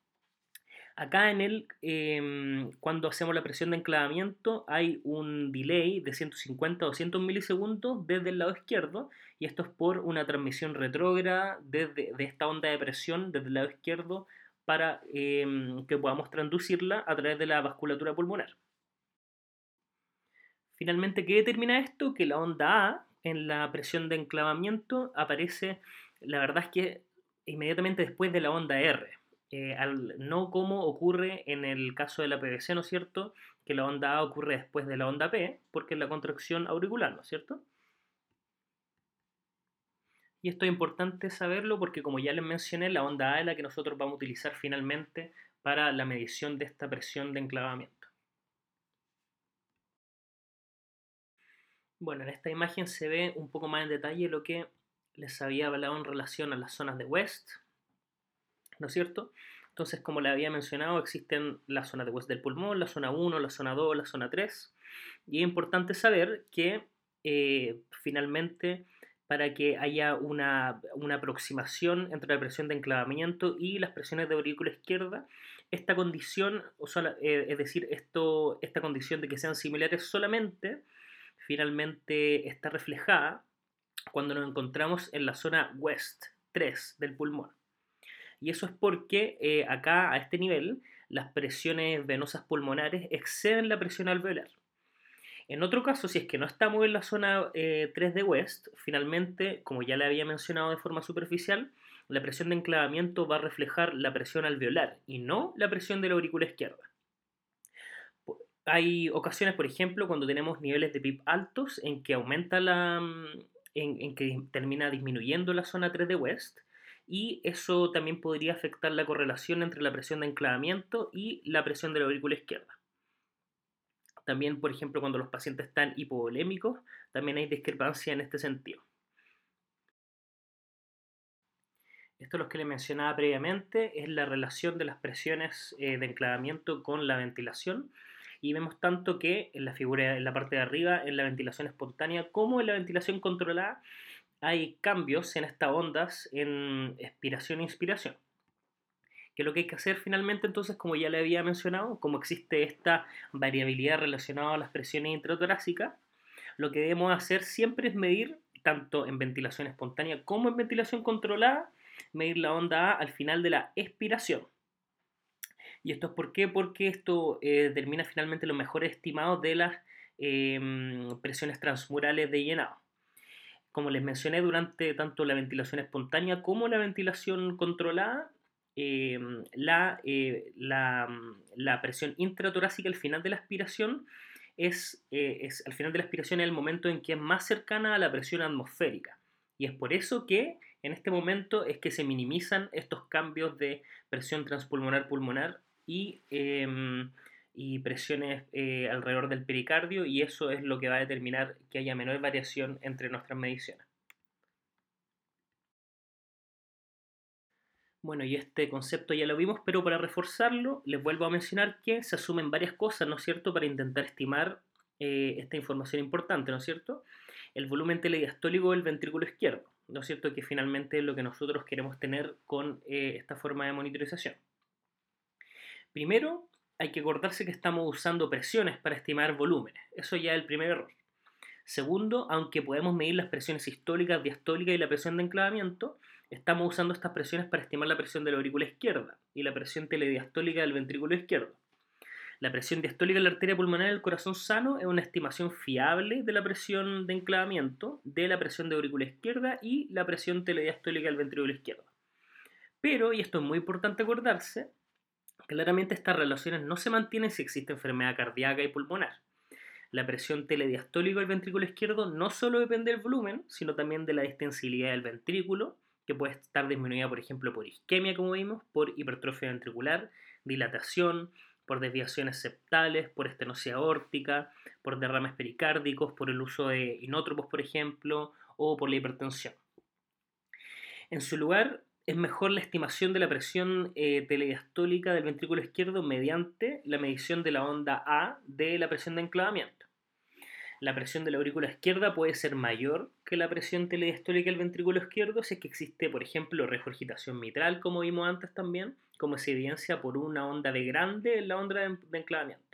Acá en el, em, cuando hacemos la presión de enclavamiento, hay un delay de 150 o 200 milisegundos desde el lado izquierdo, y esto es por una transmisión retrógrada desde, de esta onda de presión desde el lado izquierdo para em, que podamos transducirla a través de la vasculatura pulmonar. Finalmente, ¿qué determina esto? Que la onda A en la presión de enclavamiento aparece, la verdad es que inmediatamente después de la onda R. Eh, no como ocurre en el caso de la PVC, ¿no es cierto? Que la onda A ocurre después de la onda P, porque es la contracción auricular, ¿no es cierto? Y esto es importante saberlo porque como ya les mencioné, la onda A es la que nosotros vamos a utilizar finalmente para la medición de esta presión de enclavamiento. Bueno, en esta imagen se ve un poco más en detalle lo que les había hablado en relación a las zonas de West, ¿no es cierto? Entonces, como le había mencionado, existen las zonas de West del pulmón, la zona 1, la zona 2, la zona 3. Y es importante saber que eh, finalmente para que haya una, aproximación entre la presión de enclavamiento y las presiones de aurícula izquierda, esta condición, o eh, es decir, esto, esta condición de que sean similares solamente, finalmente está reflejada cuando nos encontramos en la zona West 3 del pulmón. Y eso es porque eh, acá, a este nivel, las presiones venosas pulmonares exceden la presión alveolar. En otro caso, si es que no estamos en la zona 3 eh, de West, finalmente, como ya le había mencionado de forma superficial, la presión de enclavamiento va a reflejar la presión alveolar y no la presión de la aurícula izquierda. Hay ocasiones, por ejemplo, cuando tenemos niveles de PIB altos en que aumenta la. Mm, en, que termina disminuyendo la zona 3 de West y eso también podría afectar la correlación entre la presión de enclavamiento y la presión de la aurícula izquierda. También, por ejemplo, cuando los pacientes están hipovolémicos, también hay discrepancia en este sentido. Esto es lo que le mencionaba previamente, es la relación de las presiones eh, de enclavamiento con la ventilación. Y vemos tanto que en la figura, en la parte de arriba, en la ventilación espontánea, como en la ventilación controlada, hay cambios en estas ondas en expiración e inspiración. Que lo que hay que hacer finalmente, entonces, como ya le había mencionado, como existe esta variabilidad relacionada a las presiones intratorácicas, lo que debemos hacer siempre es medir, tanto en ventilación espontánea como en ventilación controlada, medir la onda A al final de la expiración. ¿Y esto es por qué? Porque esto eh, determina finalmente los mejores estimados de las em, presiones transmurales de llenado. Como les mencioné, durante tanto la ventilación espontánea como la ventilación controlada, em, la, eh, la, la, presión intratorácica al final de la aspiración es, eh, es, al final de la aspiración es el momento en que es más cercana a la presión atmosférica. Y es por eso que en este momento es que se minimizan estos cambios de presión transpulmonar pulmonar y, em, y presiones eh, alrededor del pericardio y eso es lo que va a determinar que haya menor variación entre nuestras mediciones. Bueno, y este concepto ya lo vimos, pero para reforzarlo les vuelvo a mencionar que se asumen varias cosas, ¿no es cierto?, para intentar estimar eh, esta información importante, ¿no es cierto? El volumen telediastólico del ventrículo izquierdo ¿no es cierto? Que finalmente es lo que nosotros queremos tener con eh, esta forma de monitorización. Primero, hay que acordarse que estamos usando presiones para estimar volúmenes. Eso ya es el primer error. Segundo, aunque podemos medir las presiones históricas, diastólicas y la presión de enclavamiento, estamos usando estas presiones para estimar la presión de la aurícula izquierda y la presión telediastólica del ventrículo izquierdo. La presión diastólica de la arteria pulmonar del corazón sano es una estimación fiable de la presión de enclavamiento, de la presión de aurícula izquierda y la presión telediastólica del ventrículo izquierdo. Pero, y esto es muy importante acordarse, claramente estas relaciones no se mantienen si existe enfermedad cardíaca y pulmonar. La presión telediastólica del ventrículo izquierdo no solo depende del volumen, sino también de la distensibilidad del ventrículo, que puede estar disminuida, por ejemplo, por isquemia, como vimos, por hipertrofia ventricular, dilatación, por desviaciones septales, por estenosis aórtica, por derrames pericárdicos, por el uso de inótropos, por ejemplo, o por la hipertensión. En su lugar, es mejor la estimación de la presión eh, telediastólica del ventrículo izquierdo mediante la medición de la onda A de la presión de enclavamiento. La presión de la aurícula izquierda puede ser mayor que la presión telediastólica del ventrículo izquierdo si es que existe, por ejemplo, regurgitación mitral, como vimos antes también, como se evidencia por una onda de grande en la onda de, enclavamiento.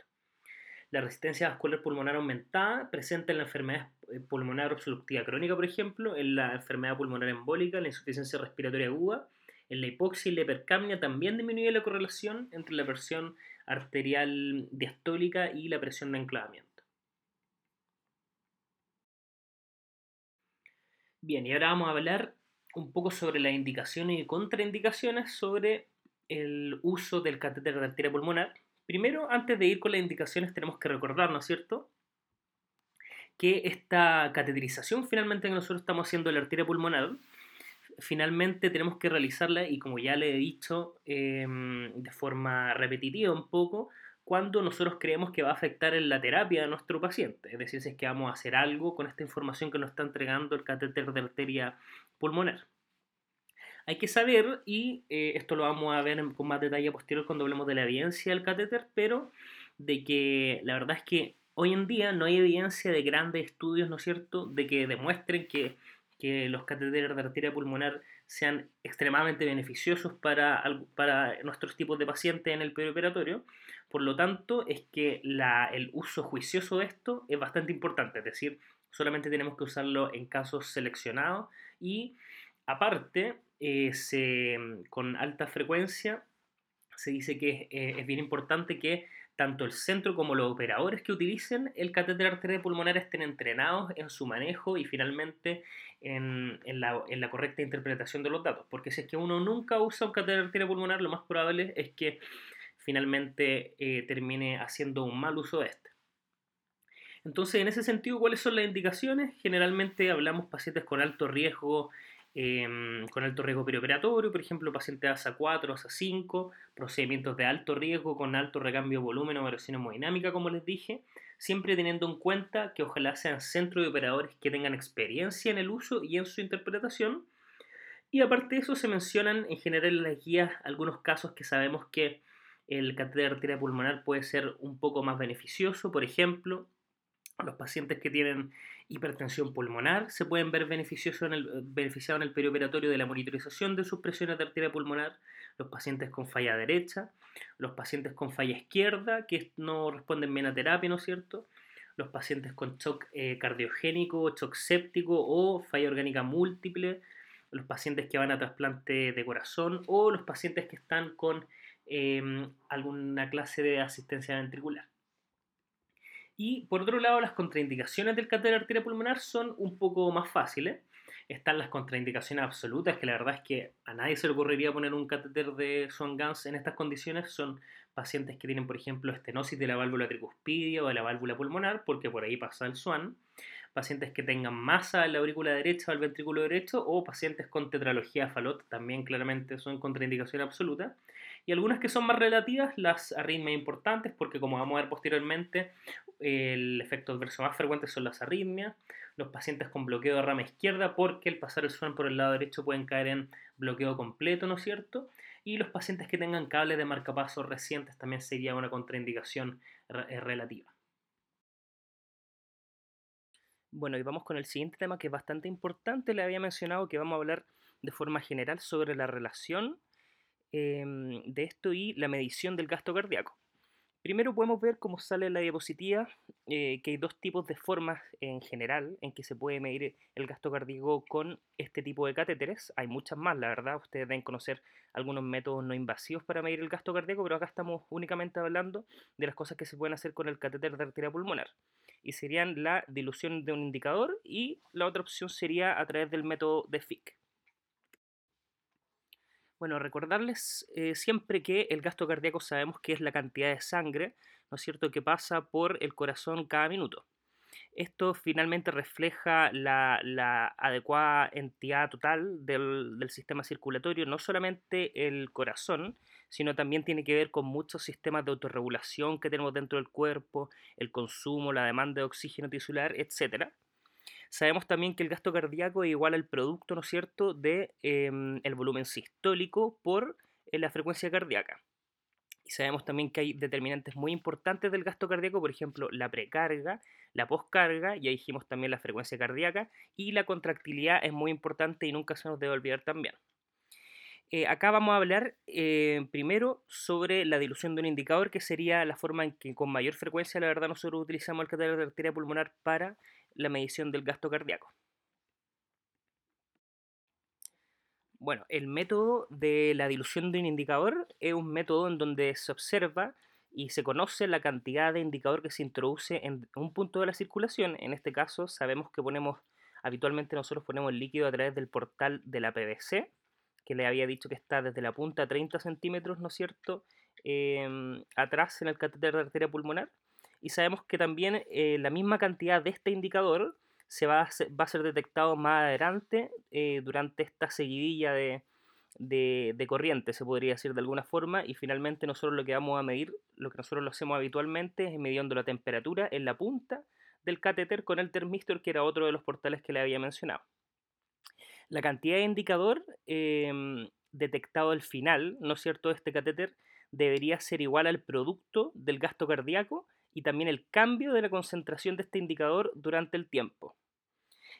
La resistencia vascular pulmonar aumentada presente en la enfermedad eh, pulmonar obstructiva crónica, por ejemplo, en la enfermedad pulmonar embólica, la insuficiencia respiratoria aguda, en la hipoxia y la hipercapnia también disminuye la correlación entre la presión arterial diastólica y la presión de enclavamiento. Bien, y ahora vamos a hablar un poco sobre las indicaciones y contraindicaciones sobre el uso del catéter de arteria pulmonar. Primero, antes de ir con las indicaciones, tenemos que recordar, ¿no es cierto?, que esta cateterización finalmente que nosotros estamos haciendo de la arteria pulmonar, finalmente tenemos que realizarla, y como ya le he dicho em, de forma repetitiva un poco, cuando nosotros creemos que va a afectar en la terapia de nuestro paciente. Es decir, si es que vamos a hacer algo con esta información que nos está entregando el catéter de arteria pulmonar. Hay que saber, y eh, esto lo vamos a ver con más detalle posterior cuando hablemos de la evidencia del catéter, pero de que la verdad es que hoy en día no hay evidencia de grandes estudios, ¿no es cierto?, de que demuestren que, que los catéteres de arteria pulmonar sean extremadamente beneficiosos para, para nuestros tipos de pacientes en el perioperatorio. Por lo tanto, es que el uso juicioso de esto es bastante importante, es decir, solamente tenemos que usarlo en casos seleccionados y aparte, eh, con alta frecuencia, se dice que eh, es bien importante que tanto el centro como los operadores que utilicen el catéter arterial pulmonar estén entrenados en su manejo y finalmente en, la, correcta interpretación de los datos. Porque si es que uno nunca usa un catéter arterial pulmonar, lo más probable es que finalmente eh, termine haciendo un mal uso de este. Entonces, en ese sentido, ¿cuáles son las indicaciones? Generalmente hablamos pacientes con alto riesgo em, con alto riesgo perioperatorio, por ejemplo, pacientes ASA 4, ASA 5, procedimientos de alto riesgo con alto recambio de volumen o variación hemodinámica, como les dije, siempre teniendo en cuenta que ojalá sean centros de operadores que tengan experiencia en el uso y en su interpretación. Y aparte de eso, se mencionan en general en las guías algunos casos que sabemos que el catéter de arteria pulmonar puede ser un poco más beneficioso, por ejemplo, los pacientes que tienen hipertensión pulmonar se pueden ver beneficiosos en el, beneficiados en el perioperatorio de la monitorización de sus presiones de arteria pulmonar, los pacientes con falla derecha, los pacientes con falla izquierda, que no responden bien a terapia, ¿no es cierto? Los pacientes con shock eh, cardiogénico, shock séptico o falla orgánica múltiple, los pacientes que van a trasplante de corazón o los pacientes que están con em, alguna clase de asistencia ventricular. Y por otro lado, las contraindicaciones del catéter arteria pulmonar son un poco más fáciles. Están las contraindicaciones absolutas, que la verdad es que a nadie se le ocurriría poner un catéter de Swan-Ganz en estas condiciones. Son pacientes que tienen, por ejemplo, estenosis de la válvula tricuspidia o de la válvula pulmonar, porque por ahí pasa el Swan. Pacientes que tengan masa en la aurícula derecha o el ventrículo derecho, o pacientes con tetralogía Fallot, también claramente son contraindicaciones absolutas y algunas que son más relativas, las arritmias importantes, porque como vamos a ver posteriormente, el efecto adverso más frecuente son las arritmias, los pacientes con bloqueo de rama izquierda, porque al pasar el sueño por el lado derecho pueden caer en bloqueo completo, ¿no es cierto? Y los pacientes que tengan cables de marcapasos recientes también sería una contraindicación eh, relativa. Bueno, y vamos con el siguiente tema que es bastante importante. Le había mencionado que vamos a hablar de forma general sobre la relación Em, de esto y la medición del gasto cardíaco. Primero podemos ver cómo sale la diapositiva, eh, que hay dos tipos de formas en general en que se puede medir el gasto cardíaco con este tipo de catéteres. Hay muchas más, la verdad, ustedes deben conocer algunos métodos no invasivos para medir el gasto cardíaco, pero acá estamos únicamente hablando de las cosas que se pueden hacer con el catéter de arteria pulmonar. Y serían la dilución de un indicador y la otra opción sería a través del método de FIC. Bueno, recordarles eh, siempre que el gasto cardíaco sabemos que es la cantidad de sangre, ¿no es cierto?, que pasa por el corazón cada minuto. Esto finalmente refleja la, adecuada entidad total del, del, sistema circulatorio, no solamente el corazón, sino también tiene que ver con muchos sistemas de autorregulación que tenemos dentro del cuerpo, el consumo, la demanda de oxígeno tisular, etc. Sabemos también que el gasto cardíaco es igual al producto, ¿no es cierto?, de em, volumen sistólico por eh, la frecuencia cardíaca. Y sabemos también que hay determinantes muy importantes del gasto cardíaco, por ejemplo, la precarga, la poscarga, ya dijimos también la frecuencia cardíaca, y la contractilidad es muy importante y nunca se nos debe olvidar también. Eh, acá vamos a hablar eh, primero sobre la dilución de un indicador, que sería la forma en que con mayor frecuencia, la verdad, nosotros utilizamos el catéter de arteria pulmonar para la medición del gasto cardíaco. Bueno, el método de la dilución de un indicador es un método en donde se observa y se conoce la cantidad de indicador que se introduce en un punto de la circulación. En este caso sabemos que ponemos, habitualmente nosotros ponemos el líquido a través del portal de la PVC, que le había dicho que está desde la punta a 30 centímetros, ¿no es cierto?, em, atrás en el catéter de arteria pulmonar y sabemos que también eh, la misma cantidad de este indicador se va a ser, detectado más adelante eh, durante esta seguidilla de, de, corriente, se podría decir de alguna forma, y finalmente nosotros lo que vamos a medir, lo que nosotros lo hacemos habitualmente es midiendo la temperatura en la punta del catéter con el termistor, que era otro de los portales que le había mencionado. La cantidad de indicador em, detectado al final, ¿no es cierto?, de este catéter debería ser igual al producto del gasto cardíaco y también el cambio de la concentración de este indicador durante el tiempo.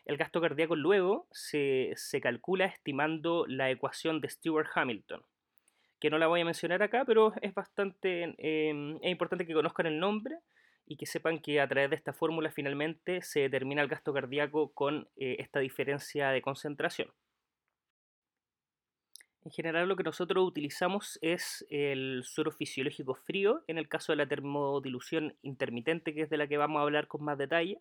El gasto cardíaco luego se, calcula estimando la ecuación de Stewart-Hamilton, que no la voy a mencionar acá, pero es bastante em, es importante que conozcan el nombre y que sepan que a través de esta fórmula finalmente se determina el gasto cardíaco con eh, esta diferencia de concentración. En general lo que nosotros utilizamos es el suero fisiológico frío, en el caso de la termodilución intermitente, que es de la que vamos a hablar con más detalle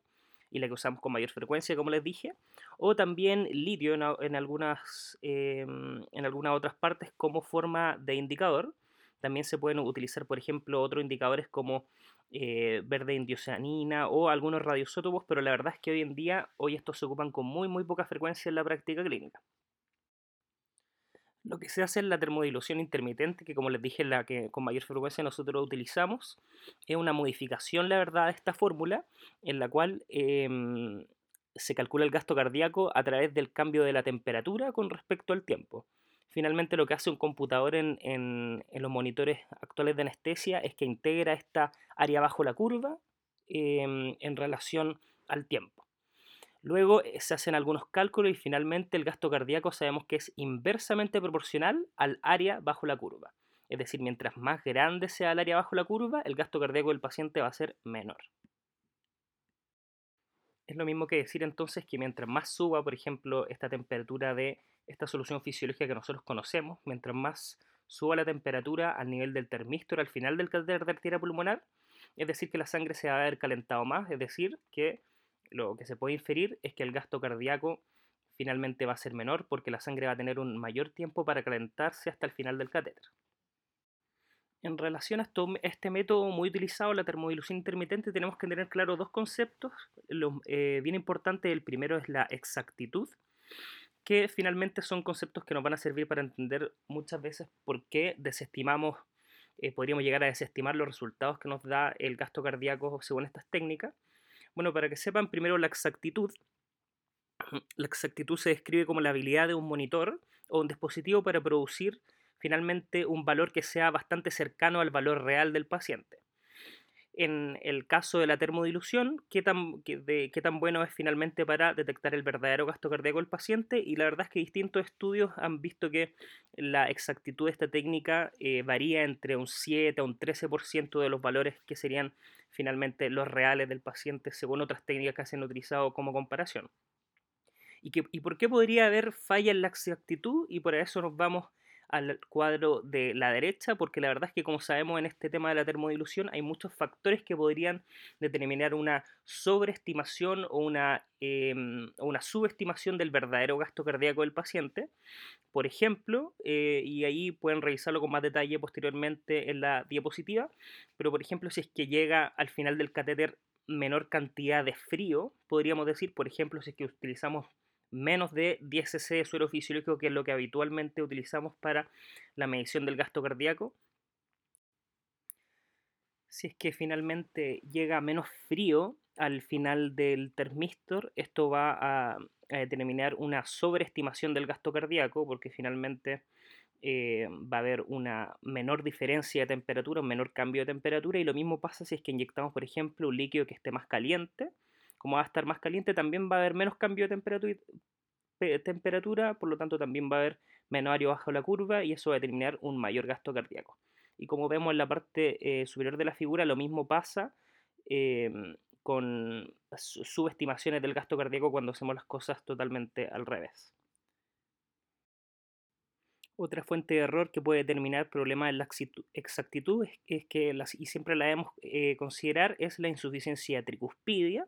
y la que usamos con mayor frecuencia, como les dije, o también litio en, algunas, em, en algunas otras partes como forma de indicador. También se pueden utilizar, por ejemplo, otros indicadores como eh, verde indioceanina o algunos radiosótopos, pero la verdad es que hoy en día, hoy estos se ocupan con muy, muy poca frecuencia en la práctica clínica. Lo que se hace en la termodilución intermitente, que como les dije la que con mayor frecuencia nosotros utilizamos, es una modificación, la verdad, de esta fórmula, en la cual em, se calcula el gasto cardíaco a través del cambio de la temperatura con respecto al tiempo. Finalmente lo que hace un computador en, los monitores actuales de anestesia es que integra esta área bajo la curva em, en relación al tiempo. Luego eh, se hacen algunos cálculos y finalmente el gasto cardíaco sabemos que es inversamente proporcional al área bajo la curva. Es decir, mientras más grande sea el área bajo la curva, el gasto cardíaco del paciente va a ser menor. Es lo mismo que decir entonces que mientras más suba, por ejemplo, esta temperatura de esta solución fisiológica que nosotros conocemos, mientras más suba la temperatura al nivel del termistor al final del catéter de arteria pulmonar, es decir, que la sangre se va a haber calentado más, es decir, que lo que se puede inferir es que el gasto cardíaco finalmente va a ser menor porque la sangre va a tener un mayor tiempo para calentarse hasta el final del catéter. En relación a este método muy utilizado, la termodilución intermitente, tenemos que tener claro dos conceptos. Eh, bien importante, el primero es la exactitud, que finalmente son conceptos que nos van a servir para entender muchas veces por qué desestimamos, eh, podríamos llegar a desestimar los resultados que nos da el gasto cardíaco según estas técnicas. Bueno, para que sepan primero la exactitud. *clears throat* La exactitud se describe como la habilidad de un monitor o un dispositivo para producir finalmente un valor que sea bastante cercano al valor real del paciente. En el caso de la termodilución, ¿qué tan, tan bueno es finalmente para detectar el verdadero gasto cardíaco del paciente? Y la verdad es que distintos estudios han visto que la exactitud de esta técnica eh, varía entre un 7 a un 13% de los valores que serían finalmente los reales del paciente según otras técnicas que se han utilizado como comparación. ¿Y, ¿Y por qué podría haber falla en la exactitud? Y por eso nos vamos al cuadro de la derecha, porque la verdad es que como sabemos en este tema de la termodilución hay muchos factores que podrían determinar una sobreestimación o una, em, una subestimación del verdadero gasto cardíaco del paciente. Por ejemplo, eh, y ahí pueden revisarlo con más detalle posteriormente en la diapositiva, pero por ejemplo si es que llega al final del catéter menor cantidad de frío, podríamos decir, por ejemplo, si es que utilizamos menos de 10 cc de suero fisiológico, que es lo que habitualmente utilizamos para la medición del gasto cardíaco. Si es que finalmente llega menos frío al final del termistor, esto va a, determinar una sobreestimación del gasto cardíaco, porque finalmente eh, va a haber una menor diferencia de temperatura, un menor cambio de temperatura, y lo mismo pasa si es que inyectamos, por ejemplo, un líquido que esté más caliente, como va a estar más caliente, también va a haber menos cambio de temperatura, por lo tanto también va a haber menos área bajo la curva y eso va a determinar un mayor gasto cardíaco. Y como vemos en la parte eh, superior de la figura, lo mismo pasa em, con subestimaciones del gasto cardíaco cuando hacemos las cosas totalmente al revés. Otra fuente de error que puede determinar problemas en la exactitud es, que, y siempre la debemos eh, considerar, es la insuficiencia tricuspidia,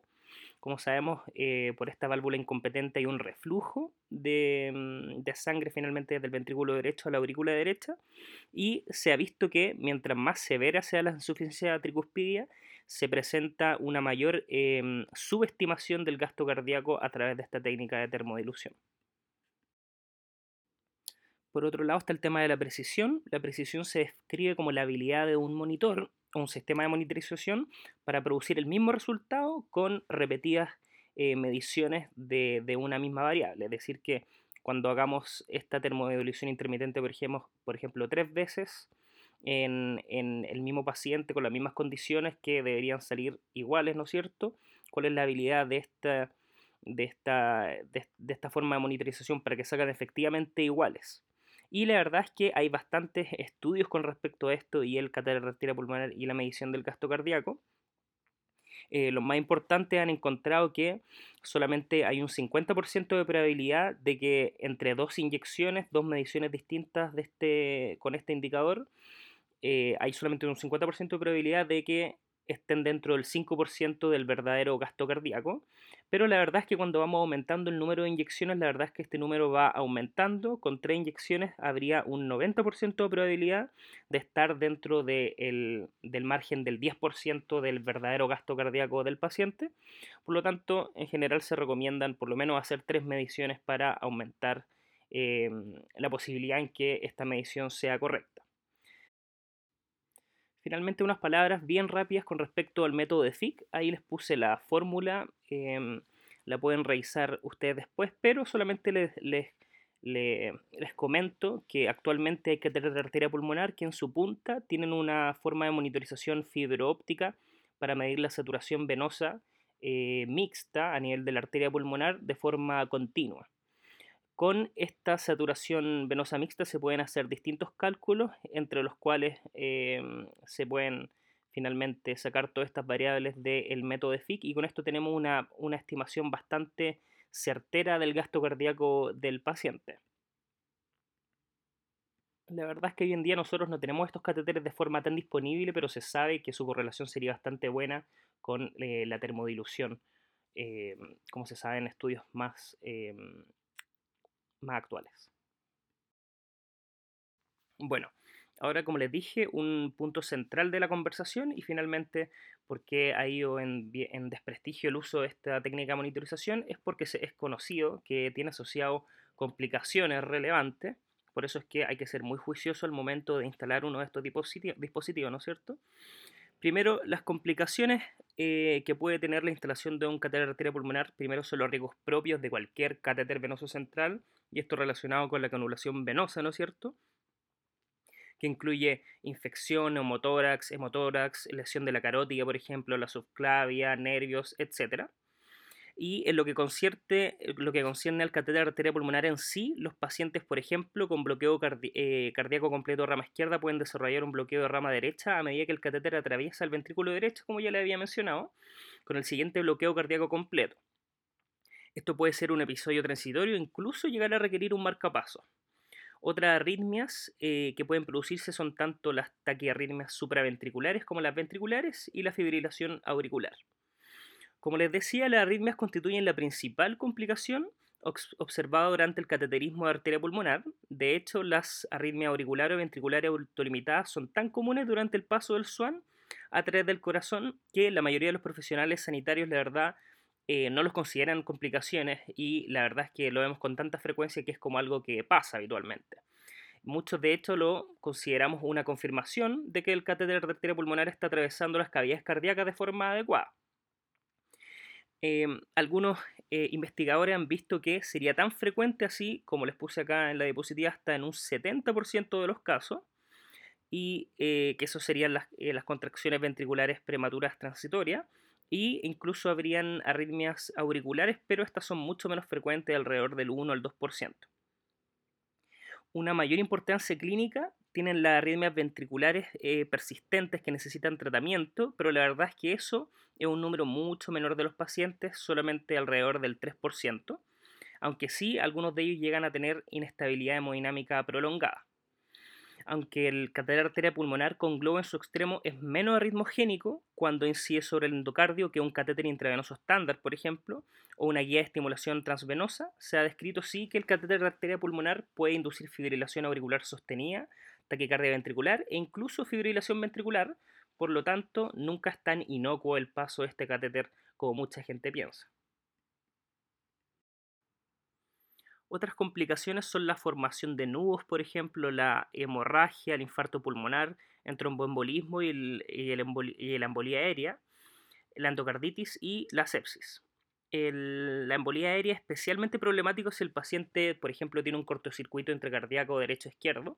como sabemos, eh, por esta válvula incompetente hay un reflujo de, mm, de, sangre finalmente desde el ventrículo derecho a la aurícula derecha y se ha visto que mientras más severa sea la insuficiencia tricuspidia, se presenta una mayor em, subestimación del gasto cardíaco a través de esta técnica de termodilución. Por otro lado está el tema de la precisión. La precisión se describe como la habilidad de un monitor un sistema de monitorización para producir el mismo resultado con repetidas eh, mediciones de, una misma variable. Es decir, que cuando hagamos esta termodilución intermitente, por por ejemplo tres veces en, el mismo paciente con las mismas condiciones que deberían salir iguales, ¿no es cierto? ¿Cuál es la habilidad de esta, de esta, de esta forma de monitorización para que salgan efectivamente iguales? Y la verdad es que hay bastantes estudios con respecto a esto y el catéter pulmonar y la medición del gasto cardíaco. Eh, los más importantes han encontrado que solamente hay un 50% de probabilidad de que entre dos inyecciones, dos mediciones distintas de este, con este indicador, eh, hay solamente un 50% de probabilidad de que estén dentro del 5% del verdadero gasto cardíaco. Pero la verdad es que cuando vamos aumentando el número de inyecciones, la verdad es que este número va aumentando. Con tres inyecciones habría un 90% de probabilidad de estar dentro del margen del 10% del verdadero gasto cardíaco del paciente. Por lo tanto, en general se recomiendan por lo menos hacer tres mediciones para aumentar em, la posibilidad en que esta medición sea correcta. Finalmente, unas palabras bien rápidas con respecto al método de FIC. Ahí les puse la fórmula, em, la pueden revisar ustedes después, pero solamente les, les, les, comento que actualmente hay catedral de arteria pulmonar que en su punta tienen una forma de monitorización fibroóptica para medir la saturación venosa eh, mixta a nivel de la arteria pulmonar de forma continua. Con esta saturación venosa mixta se pueden hacer distintos cálculos, entre los cuales em, se pueden finalmente sacar todas estas variables del método de FIC y con esto tenemos una, estimación bastante certera del gasto cardíaco del paciente. La verdad es que hoy en día nosotros no tenemos estos catéteres de forma tan disponible, pero se sabe que su correlación sería bastante buena con eh, la termodilución, eh, como se sabe en estudios más, eh, más actuales. Bueno, ahora como les dije, un punto central de la conversación y finalmente por qué ha ido en, desprestigio el uso de esta técnica de monitorización es porque es conocido que tiene asociado complicaciones relevantes, por eso es que hay que ser muy juicioso al momento de instalar uno de estos dispositivos, ¿no es cierto? Primero, las complicaciones eh, que puede tener la instalación de un catéter arteria pulmonar, primero son los riesgos propios de cualquier catéter venoso central, y esto relacionado con la canulación venosa, ¿no es cierto? Que incluye infección, neumotórax, hemotórax, lesión de la carótida, por ejemplo, la subclavia, nervios, etc. Y en lo que, concierne, lo que concierne al catéter arteria pulmonar en sí, los pacientes, por ejemplo, con bloqueo eh, cardíaco completo de rama izquierda pueden desarrollar un bloqueo de rama derecha a medida que el catéter atraviesa el ventrículo derecho, como ya le había mencionado, con el siguiente bloqueo cardíaco completo. Esto puede ser un episodio transitorio incluso llegar a requerir un marcapaso. Otras arritmias eh, que pueden producirse son tanto las taquiarritmias supraventriculares como las ventriculares y la fibrilación auricular. Como les decía, las arritmias constituyen la principal complicación observada durante el cateterismo de arteria pulmonar. De hecho, las arritmias auriculares o ventriculares autolimitadas son tan comunes durante el paso del SWAN a través del corazón que la mayoría de los profesionales sanitarios, la verdad, eh, no los consideran complicaciones y la verdad es que lo vemos con tanta frecuencia que es como algo que pasa habitualmente. Muchos de hecho lo consideramos una confirmación de que el catéter de arteria pulmonar está atravesando las cavidades cardíacas de forma adecuada. Em, algunos eh, investigadores han visto que sería tan frecuente así, como les puse acá en la diapositiva, hasta en un 70% de los casos, y eh, que eso serían las, las, contracciones ventriculares prematuras transitorias, y incluso habrían arritmias auriculares, pero estas son mucho menos frecuentes, alrededor del 1 al 2% una mayor importancia clínica tienen las arritmias ventriculares eh, persistentes que necesitan tratamiento, pero la verdad es que eso es un número mucho menor de los pacientes, solamente alrededor del 3%, aunque sí algunos de ellos llegan a tener inestabilidad hemodinámica prolongada aunque el catéter arteria pulmonar con globo en su extremo es menos arritmogénico cuando incide sobre el endocardio que un catéter intravenoso estándar, por ejemplo, o una guía de estimulación transvenosa, se ha descrito sí que el catéter arteria pulmonar puede inducir fibrilación auricular sostenida, taquicardia ventricular e incluso fibrilación ventricular, por lo tanto, nunca es tan inocuo el paso de este catéter como mucha gente piensa. Otras complicaciones son la formación de nudos, por ejemplo, la hemorragia, el infarto pulmonar, el tromboembolismo y, el, y, la embolía aérea, la endocarditis y la sepsis. la embolía aérea es especialmente problemático si el paciente, por ejemplo, tiene un cortocircuito entre cardíaco derecho-izquierdo.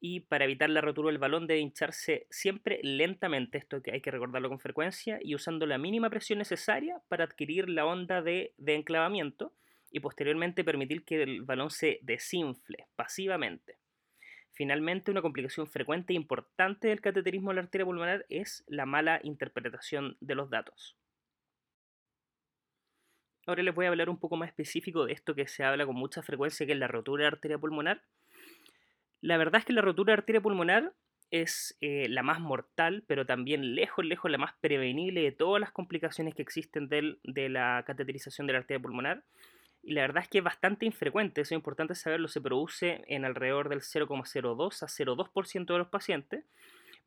Y para evitar la rotura del balón debe hincharse siempre lentamente, esto que hay que recordarlo con frecuencia, y usando la mínima presión necesaria para adquirir la onda de enclavamiento y posteriormente permitir que el balón se desinfle pasivamente. Finalmente, una complicación frecuente e importante del cateterismo de la arteria pulmonar es la mala interpretación de los datos. Ahora les voy a hablar un poco más específico de esto que se habla con mucha frecuencia, que es la rotura de arteria pulmonar. La verdad es que la rotura de arteria pulmonar es eh, la más mortal, pero también lejos, lejos la más prevenible de todas las complicaciones que existen de la cateterización de la arteria pulmonar y la verdad es que es bastante infrecuente, eso es importante saberlo, se produce en alrededor del 0,02 a 0,2% de los pacientes,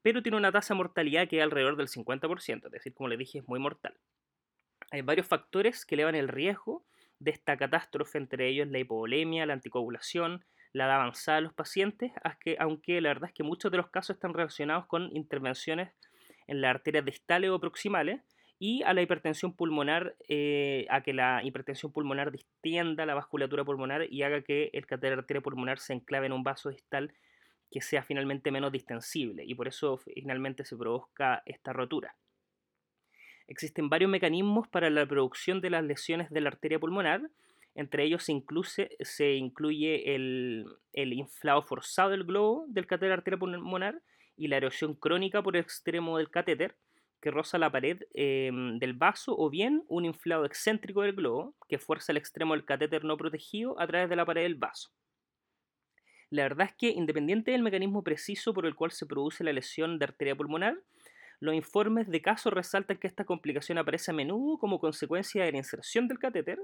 pero tiene una tasa de mortalidad que es alrededor del 50%, es decir, como les dije, es muy mortal. Hay varios factores que elevan el riesgo de esta catástrofe, entre ellos la hipovolemia, la anticoagulación, la edad avanzada de los pacientes, aunque la verdad es que muchos de los casos están relacionados con intervenciones en las arterias distales o proximales y a la hipertensión pulmonar, eh, a que la hipertensión pulmonar distienda la vasculatura pulmonar y haga que el catéter arteria pulmonar se enclave en un vaso distal que sea finalmente menos distensible y por eso finalmente se produzca esta rotura. Existen varios mecanismos para la producción de las lesiones de la arteria pulmonar, entre ellos se, incluye el, el, inflado forzado del globo del catéter arteria pulmonar y la erosión crónica por el extremo del catéter que roza la pared em, del vaso o bien un inflado excéntrico del globo que fuerza el extremo del catéter no protegido a través de la pared del vaso. La verdad es que independiente del mecanismo preciso por el cual se produce la lesión de arteria pulmonar, los informes de caso resaltan que esta complicación aparece a menudo como consecuencia de la inserción del catéter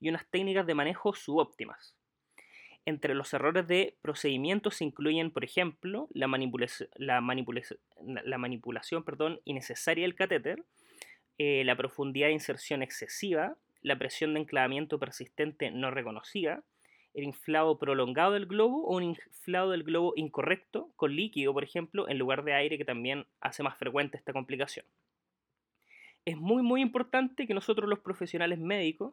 y unas técnicas de manejo subóptimas. Entre los errores de procedimiento se incluyen, por ejemplo, la, la, la manipulación innecesaria del catéter, eh, la profundidad de inserción excesiva, la presión de enclavamiento persistente no reconocida, el inflado prolongado del globo o un inflado del globo incorrecto con líquido, por ejemplo, en lugar de aire, que también hace más frecuente esta complicación. Es muy, muy importante que nosotros los profesionales médicos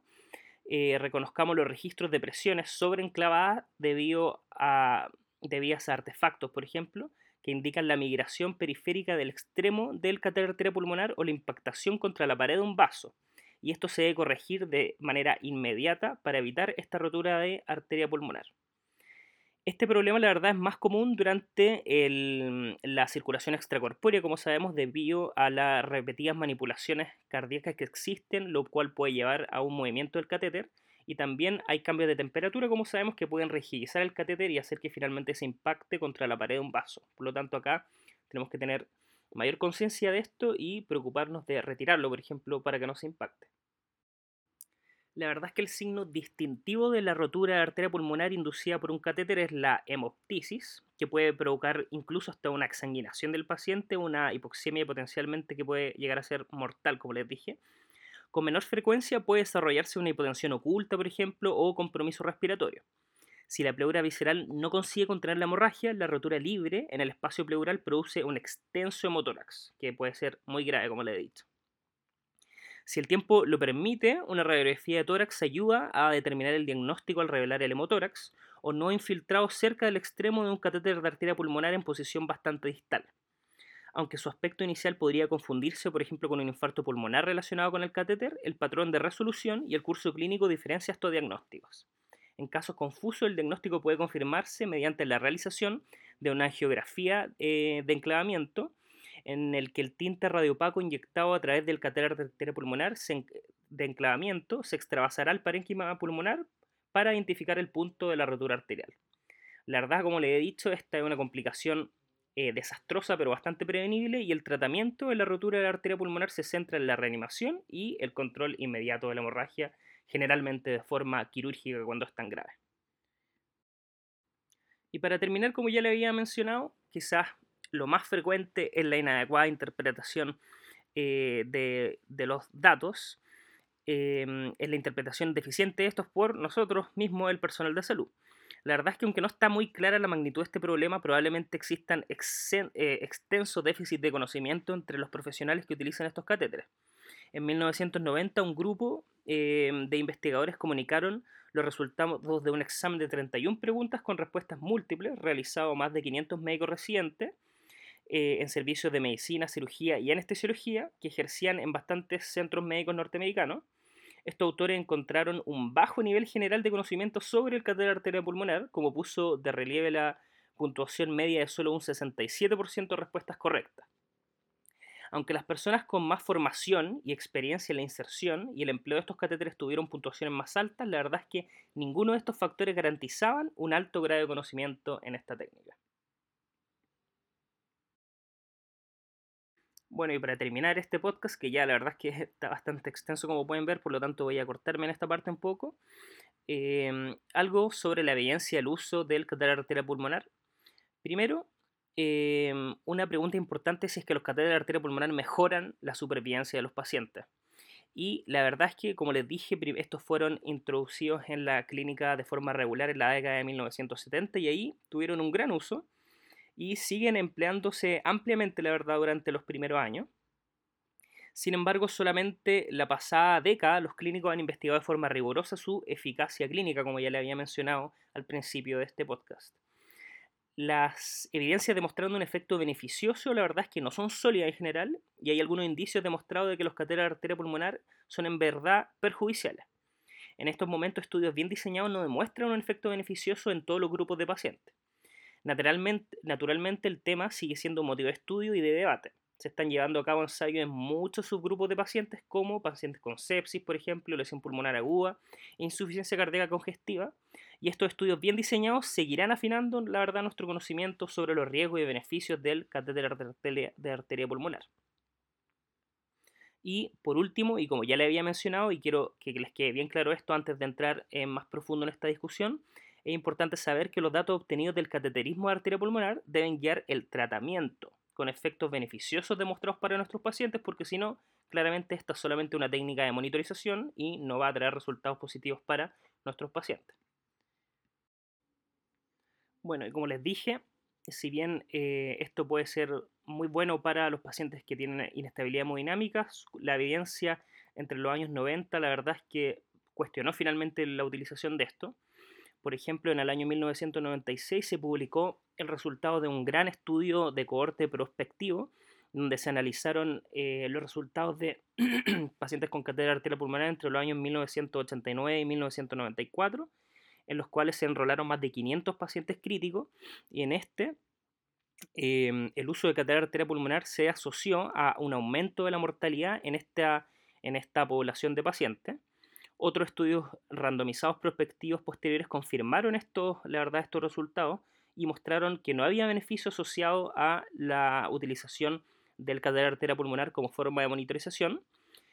eh, reconozcamos los registros de presiones sobreenclavadas debido a, debido a artefactos, por ejemplo, que indican la migración periférica del extremo del catéter pulmonar o la impactación contra la pared de un vaso. Y esto se debe corregir de manera inmediata para evitar esta rotura de arteria pulmonar. Este problema, la verdad, es más común durante la circulación extracorpórea, como sabemos, debido a las repetidas manipulaciones cardíacas que existen, lo cual puede llevar a un movimiento del catéter. Y también hay cambios de temperatura, como sabemos, que pueden rigidizar el catéter y hacer que finalmente se impacte contra la pared de un vaso. Por lo tanto, acá tenemos que tener mayor conciencia de esto y preocuparnos de retirarlo, por ejemplo, para que no se impacte. La verdad es que el signo distintivo de la rotura de arteria pulmonar inducida por un catéter es la hemoptisis, que puede provocar incluso hasta una exsanguinación del paciente, una hipoxemia potencialmente que puede llegar a ser mortal, como les dije. Con menor frecuencia puede desarrollarse una hipotensión oculta, por ejemplo, o compromiso respiratorio. Si la pleura visceral no consigue contener la hemorragia, la rotura libre en el espacio pleural produce un extenso hemotórax, que puede ser muy grave, como le he dicho. Si el tiempo lo permite, una radiografía de tórax ayuda a determinar el diagnóstico al revelar el hemotórax o no infiltrado cerca del extremo de un catéter de arteria pulmonar en posición bastante distal. Aunque su aspecto inicial podría confundirse, por ejemplo, con un infarto pulmonar relacionado con el catéter, el patrón de resolución y el curso clínico diferencia estos diagnósticos. En casos confusos, el diagnóstico puede confirmarse mediante la realización de una angiografía eh, de enclavamiento en el que el tinte radiopaco inyectado a través del catéter arteria pulmonar de enclavamiento se extravasará al parénquima pulmonar para identificar el punto de la rotura arterial. La verdad, como le he dicho, esta es una complicación eh, desastrosa pero bastante prevenible y el tratamiento de la rotura de la arteria pulmonar se centra en la reanimación y el control inmediato de la hemorragia, generalmente de forma quirúrgica cuando es tan grave. Y para terminar, como ya le había mencionado, quizás lo más frecuente es la inadecuada interpretación eh, de, los datos, em, es la interpretación deficiente de estos por nosotros mismos, el personal de salud. La verdad es que aunque no está muy clara la magnitud de este problema, probablemente existan eh, extensos déficits de conocimiento entre los profesionales que utilizan estos catéteres. En 1990 un grupo em, de investigadores comunicaron los resultados de un examen de 31 preguntas con respuestas múltiples realizado a más de 500 médicos residentes eh, en servicios de medicina, cirugía y anestesiología que ejercían en bastantes centros médicos norteamericanos. Estos autores encontraron un bajo nivel general de conocimiento sobre el catéter arterial pulmonar, como puso de relieve la puntuación media de solo un 67% de respuestas correctas. Aunque las personas con más formación y experiencia en la inserción y el empleo de estos catéteres tuvieron puntuaciones más altas, la verdad es que ninguno de estos factores garantizaban un alto grado de conocimiento en esta técnica. Bueno, y para terminar este podcast, que ya la verdad es que *laughs* está bastante extenso como pueden ver, por lo tanto voy a cortarme en esta parte un poco, em, algo sobre la evidencia del uso del catéter arterial pulmonar. Primero, em, una pregunta importante es si es que los catéteres arterial pulmonar mejoran la supervivencia de los pacientes. Y la verdad es que, como les dije, estos fueron introducidos en la clínica de forma regular en la década de 1970 y ahí tuvieron un gran uso y siguen empleándose ampliamente, la verdad, durante los primeros años. Sin embargo, solamente la pasada década los clínicos han investigado de forma rigurosa su eficacia clínica, como ya le había mencionado al principio de este podcast. Las evidencias demostrando un efecto beneficioso, la verdad es que no son sólidas en general, y hay algunos indicios demostrados de que los catheters de arteria pulmonar son en verdad perjudiciales. En estos momentos, estudios bien diseñados no demuestran un efecto beneficioso en todos los grupos de pacientes. Naturalmente, naturalmente el tema sigue siendo motivo de estudio y de debate. Se están llevando a cabo ensayos en muchos subgrupos de pacientes como pacientes con sepsis, por ejemplo, lesión pulmonar aguda, insuficiencia cardíaca congestiva, y estos estudios bien diseñados seguirán afinando, la verdad, nuestro conocimiento sobre los riesgos y beneficios del catéter de arteria pulmonar. Y por último, y como ya le había mencionado, y quiero que les quede bien claro esto antes de entrar en más profundo en esta discusión, es importante saber que los datos obtenidos del cateterismo de arteria pulmonar deben guiar el tratamiento con efectos beneficiosos demostrados para nuestros pacientes, porque si no, claramente esta es solamente una técnica de monitorización y no va a traer resultados positivos para nuestros pacientes. Bueno, y como les dije, si bien eh, esto puede ser muy bueno para los pacientes que tienen inestabilidad hemodinámica, la evidencia entre los años 90, la verdad es que cuestionó finalmente la utilización de esto por ejemplo, en el año 1996 se publicó el resultado de un gran estudio de cohorte prospectivo, donde se analizaron eh, los resultados de *clears throat* pacientes con cátedra arterial pulmonar entre los años 1989 y 1994, en los cuales se enrolaron más de 500 pacientes críticos, y en este em, el uso de cátedra arterial pulmonar se asoció a un aumento de la mortalidad en esta, en esta población de pacientes. Otros estudios randomizados prospectivos posteriores confirmaron estos, la verdad, estos resultados y mostraron que no había beneficio asociado a la utilización del catéter arteria pulmonar como forma de monitorización.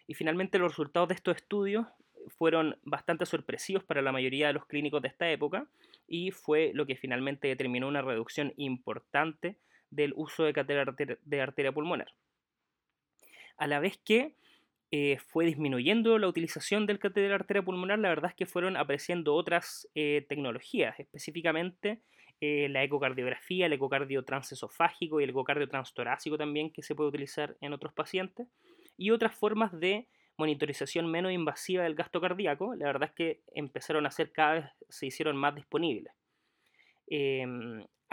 Y finalmente los resultados de estos estudios fueron bastante sorpresivos para la mayoría de los clínicos de esta época y fue lo que finalmente determinó una reducción importante del uso de catéter de arteria pulmonar. A la vez que eh, fue disminuyendo la utilización del catéter arteria pulmonar, la verdad es que fueron apareciendo otras eh, tecnologías, específicamente eh, la ecocardiografía, el ecocardio transesofágico y el ecocardio transtorácico también, que se puede utilizar en otros pacientes, y otras formas de monitorización menos invasiva del gasto cardíaco, la verdad es que empezaron a ser cada vez, se hicieron más disponibles.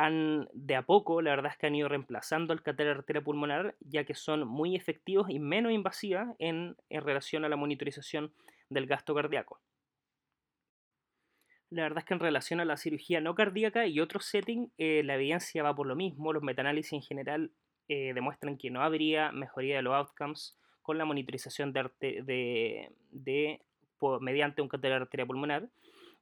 Han de a poco, la verdad es que han ido reemplazando el catéter arteria pulmonar, ya que son muy efectivos y menos invasivas en, relación a la monitorización del gasto cardíaco. La verdad es que en relación a la cirugía no cardíaca y otros settings, eh, la evidencia va por lo mismo. Los metaanálisis en general eh, demuestran que no habría mejoría de los outcomes con la monitorización de, de, mediante un catéter arteria pulmonar.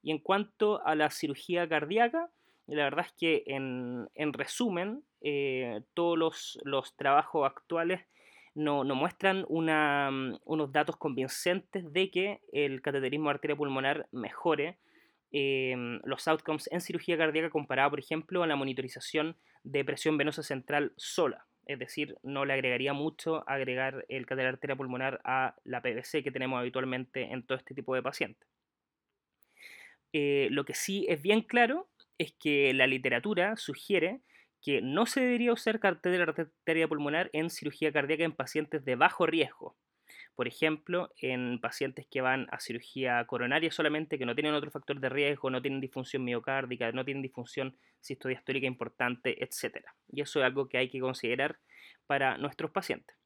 Y en cuanto a la cirugía cardíaca, la verdad es que en, resumen, eh, todos los, trabajos actuales no, muestran mm, unos datos convincentes de que el cateterismo de arteria pulmonar mejore em, los outcomes en cirugía cardíaca comparado, por ejemplo, a la monitorización de presión venosa central sola. Es decir, no le agregaría mucho agregar el cateter arteria pulmonar a la PVC que tenemos habitualmente en todo este tipo de pacientes. Eh, lo que sí es bien claro es que la literatura sugiere que no se debería usar catéter arteria pulmonar en cirugía cardíaca en pacientes de bajo riesgo. Por ejemplo, en pacientes que van a cirugía coronaria solamente, que no tienen otro factor de riesgo, no tienen disfunción miocárdica, no tienen disfunción sistodiastólica importante, etc. Y eso es algo que hay que considerar para nuestros pacientes.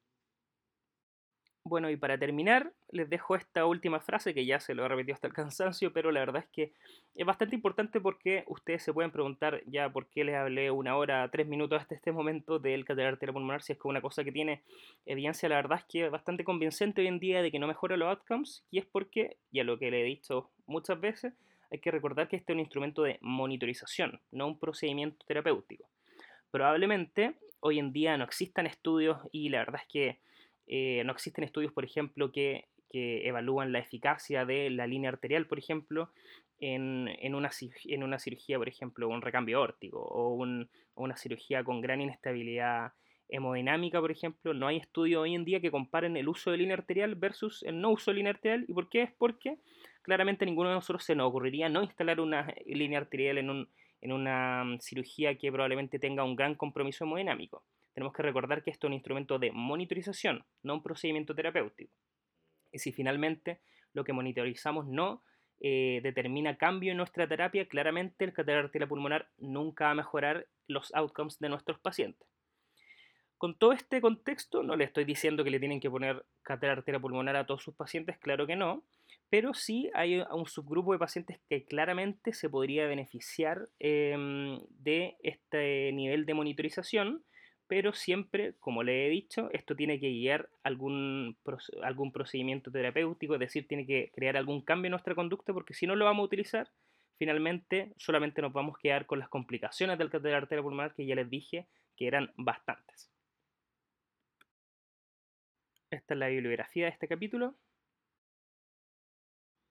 Bueno, y para terminar, les dejo esta última frase que ya se lo he repetido hasta el cansancio, pero la verdad es que es bastante importante porque ustedes se pueden preguntar ya por qué les hablé una hora, tres minutos hasta este momento del cateter pulmonar, si es que una cosa que tiene evidencia, la verdad es que es bastante convincente hoy en día de que no mejora los outcomes, y es porque, ya lo que le he dicho muchas veces, hay que recordar que este es un instrumento de monitorización, no un procedimiento terapéutico. Probablemente hoy en día no existan estudios y la verdad es que eh, no existen estudios, por ejemplo, que, evalúan la eficacia de la línea arterial, por ejemplo, en, una, cirugía, por ejemplo, un recambio órtico o una cirugía con gran inestabilidad hemodinámica, por ejemplo, no hay estudios hoy en día que comparen el uso de línea arterial versus el no uso de línea arterial. ¿Y por qué? Es porque claramente ninguno de nosotros se nos ocurriría no instalar una línea arterial en, un, en una mm, cirugía que probablemente tenga un gran compromiso hemodinámico. Tenemos que recordar que esto es un instrumento de monitorización, no un procedimiento terapéutico. Y si finalmente lo que monitorizamos no eh, determina cambio en nuestra terapia, claramente el cateter arterial pulmonar nunca va a mejorar los outcomes de nuestros pacientes. Con todo este contexto, no le estoy diciendo que le tienen que poner cateter arterial pulmonar a todos sus pacientes, claro que no, pero sí hay un subgrupo de pacientes que claramente se podría beneficiar em, de este nivel de monitorización pero siempre, como le he dicho, esto tiene que guiar algún, algún procedimiento terapéutico, es decir, tiene que crear algún cambio en nuestra conducta, porque si no lo vamos a utilizar, finalmente solamente nos vamos a quedar con las complicaciones del catéter arterial pulmonar que ya les dije que eran bastantes. Esta es la bibliografía de este capítulo.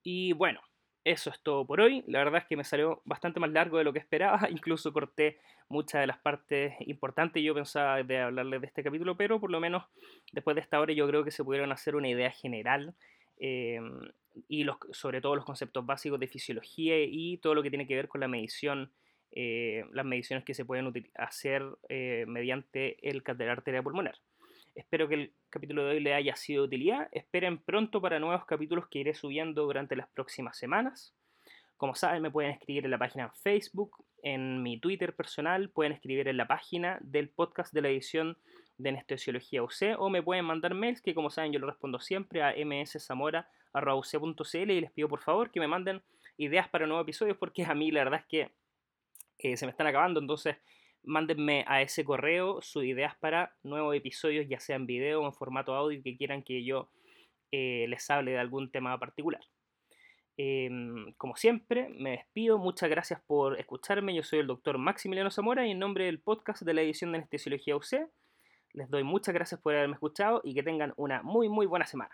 Y bueno, eso es todo por hoy. La verdad es que me salió bastante más largo de lo que esperaba. *laughs* Incluso corté muchas de las partes importantes. Yo pensaba de hablarles de este capítulo, pero por lo menos después de esta hora yo creo que se pudieron hacer una idea general em, y los, sobre todo los conceptos básicos de fisiología y todo lo que tiene que ver con la medición, eh, las mediciones que se pueden hacer eh, mediante el cateter arterial pulmonar. Espero que el capítulo de hoy le haya sido de utilidad. Esperen pronto para nuevos capítulos que iré subiendo durante las próximas semanas. Como saben, me pueden escribir en la página Facebook, en mi Twitter personal, pueden escribir en la página del podcast de la edición de Anestesiología UC o me pueden mandar mails que como saben yo lo respondo siempre a mszamora.uc.cl y les pido por favor que me manden ideas para nuevos episodios porque a mí la verdad es que eh, se me están acabando, entonces mándenme a ese correo sus ideas para nuevos episodios, ya sea en video o en formato audio, que quieran que yo eh, les hable de algún tema particular. Em, como siempre, me despido. Muchas gracias por escucharme. Yo soy el doctor Maximiliano Zamora y en nombre del podcast de la edición de Anestesiología UC, les doy muchas gracias por haberme escuchado y que tengan una muy, muy buena semana.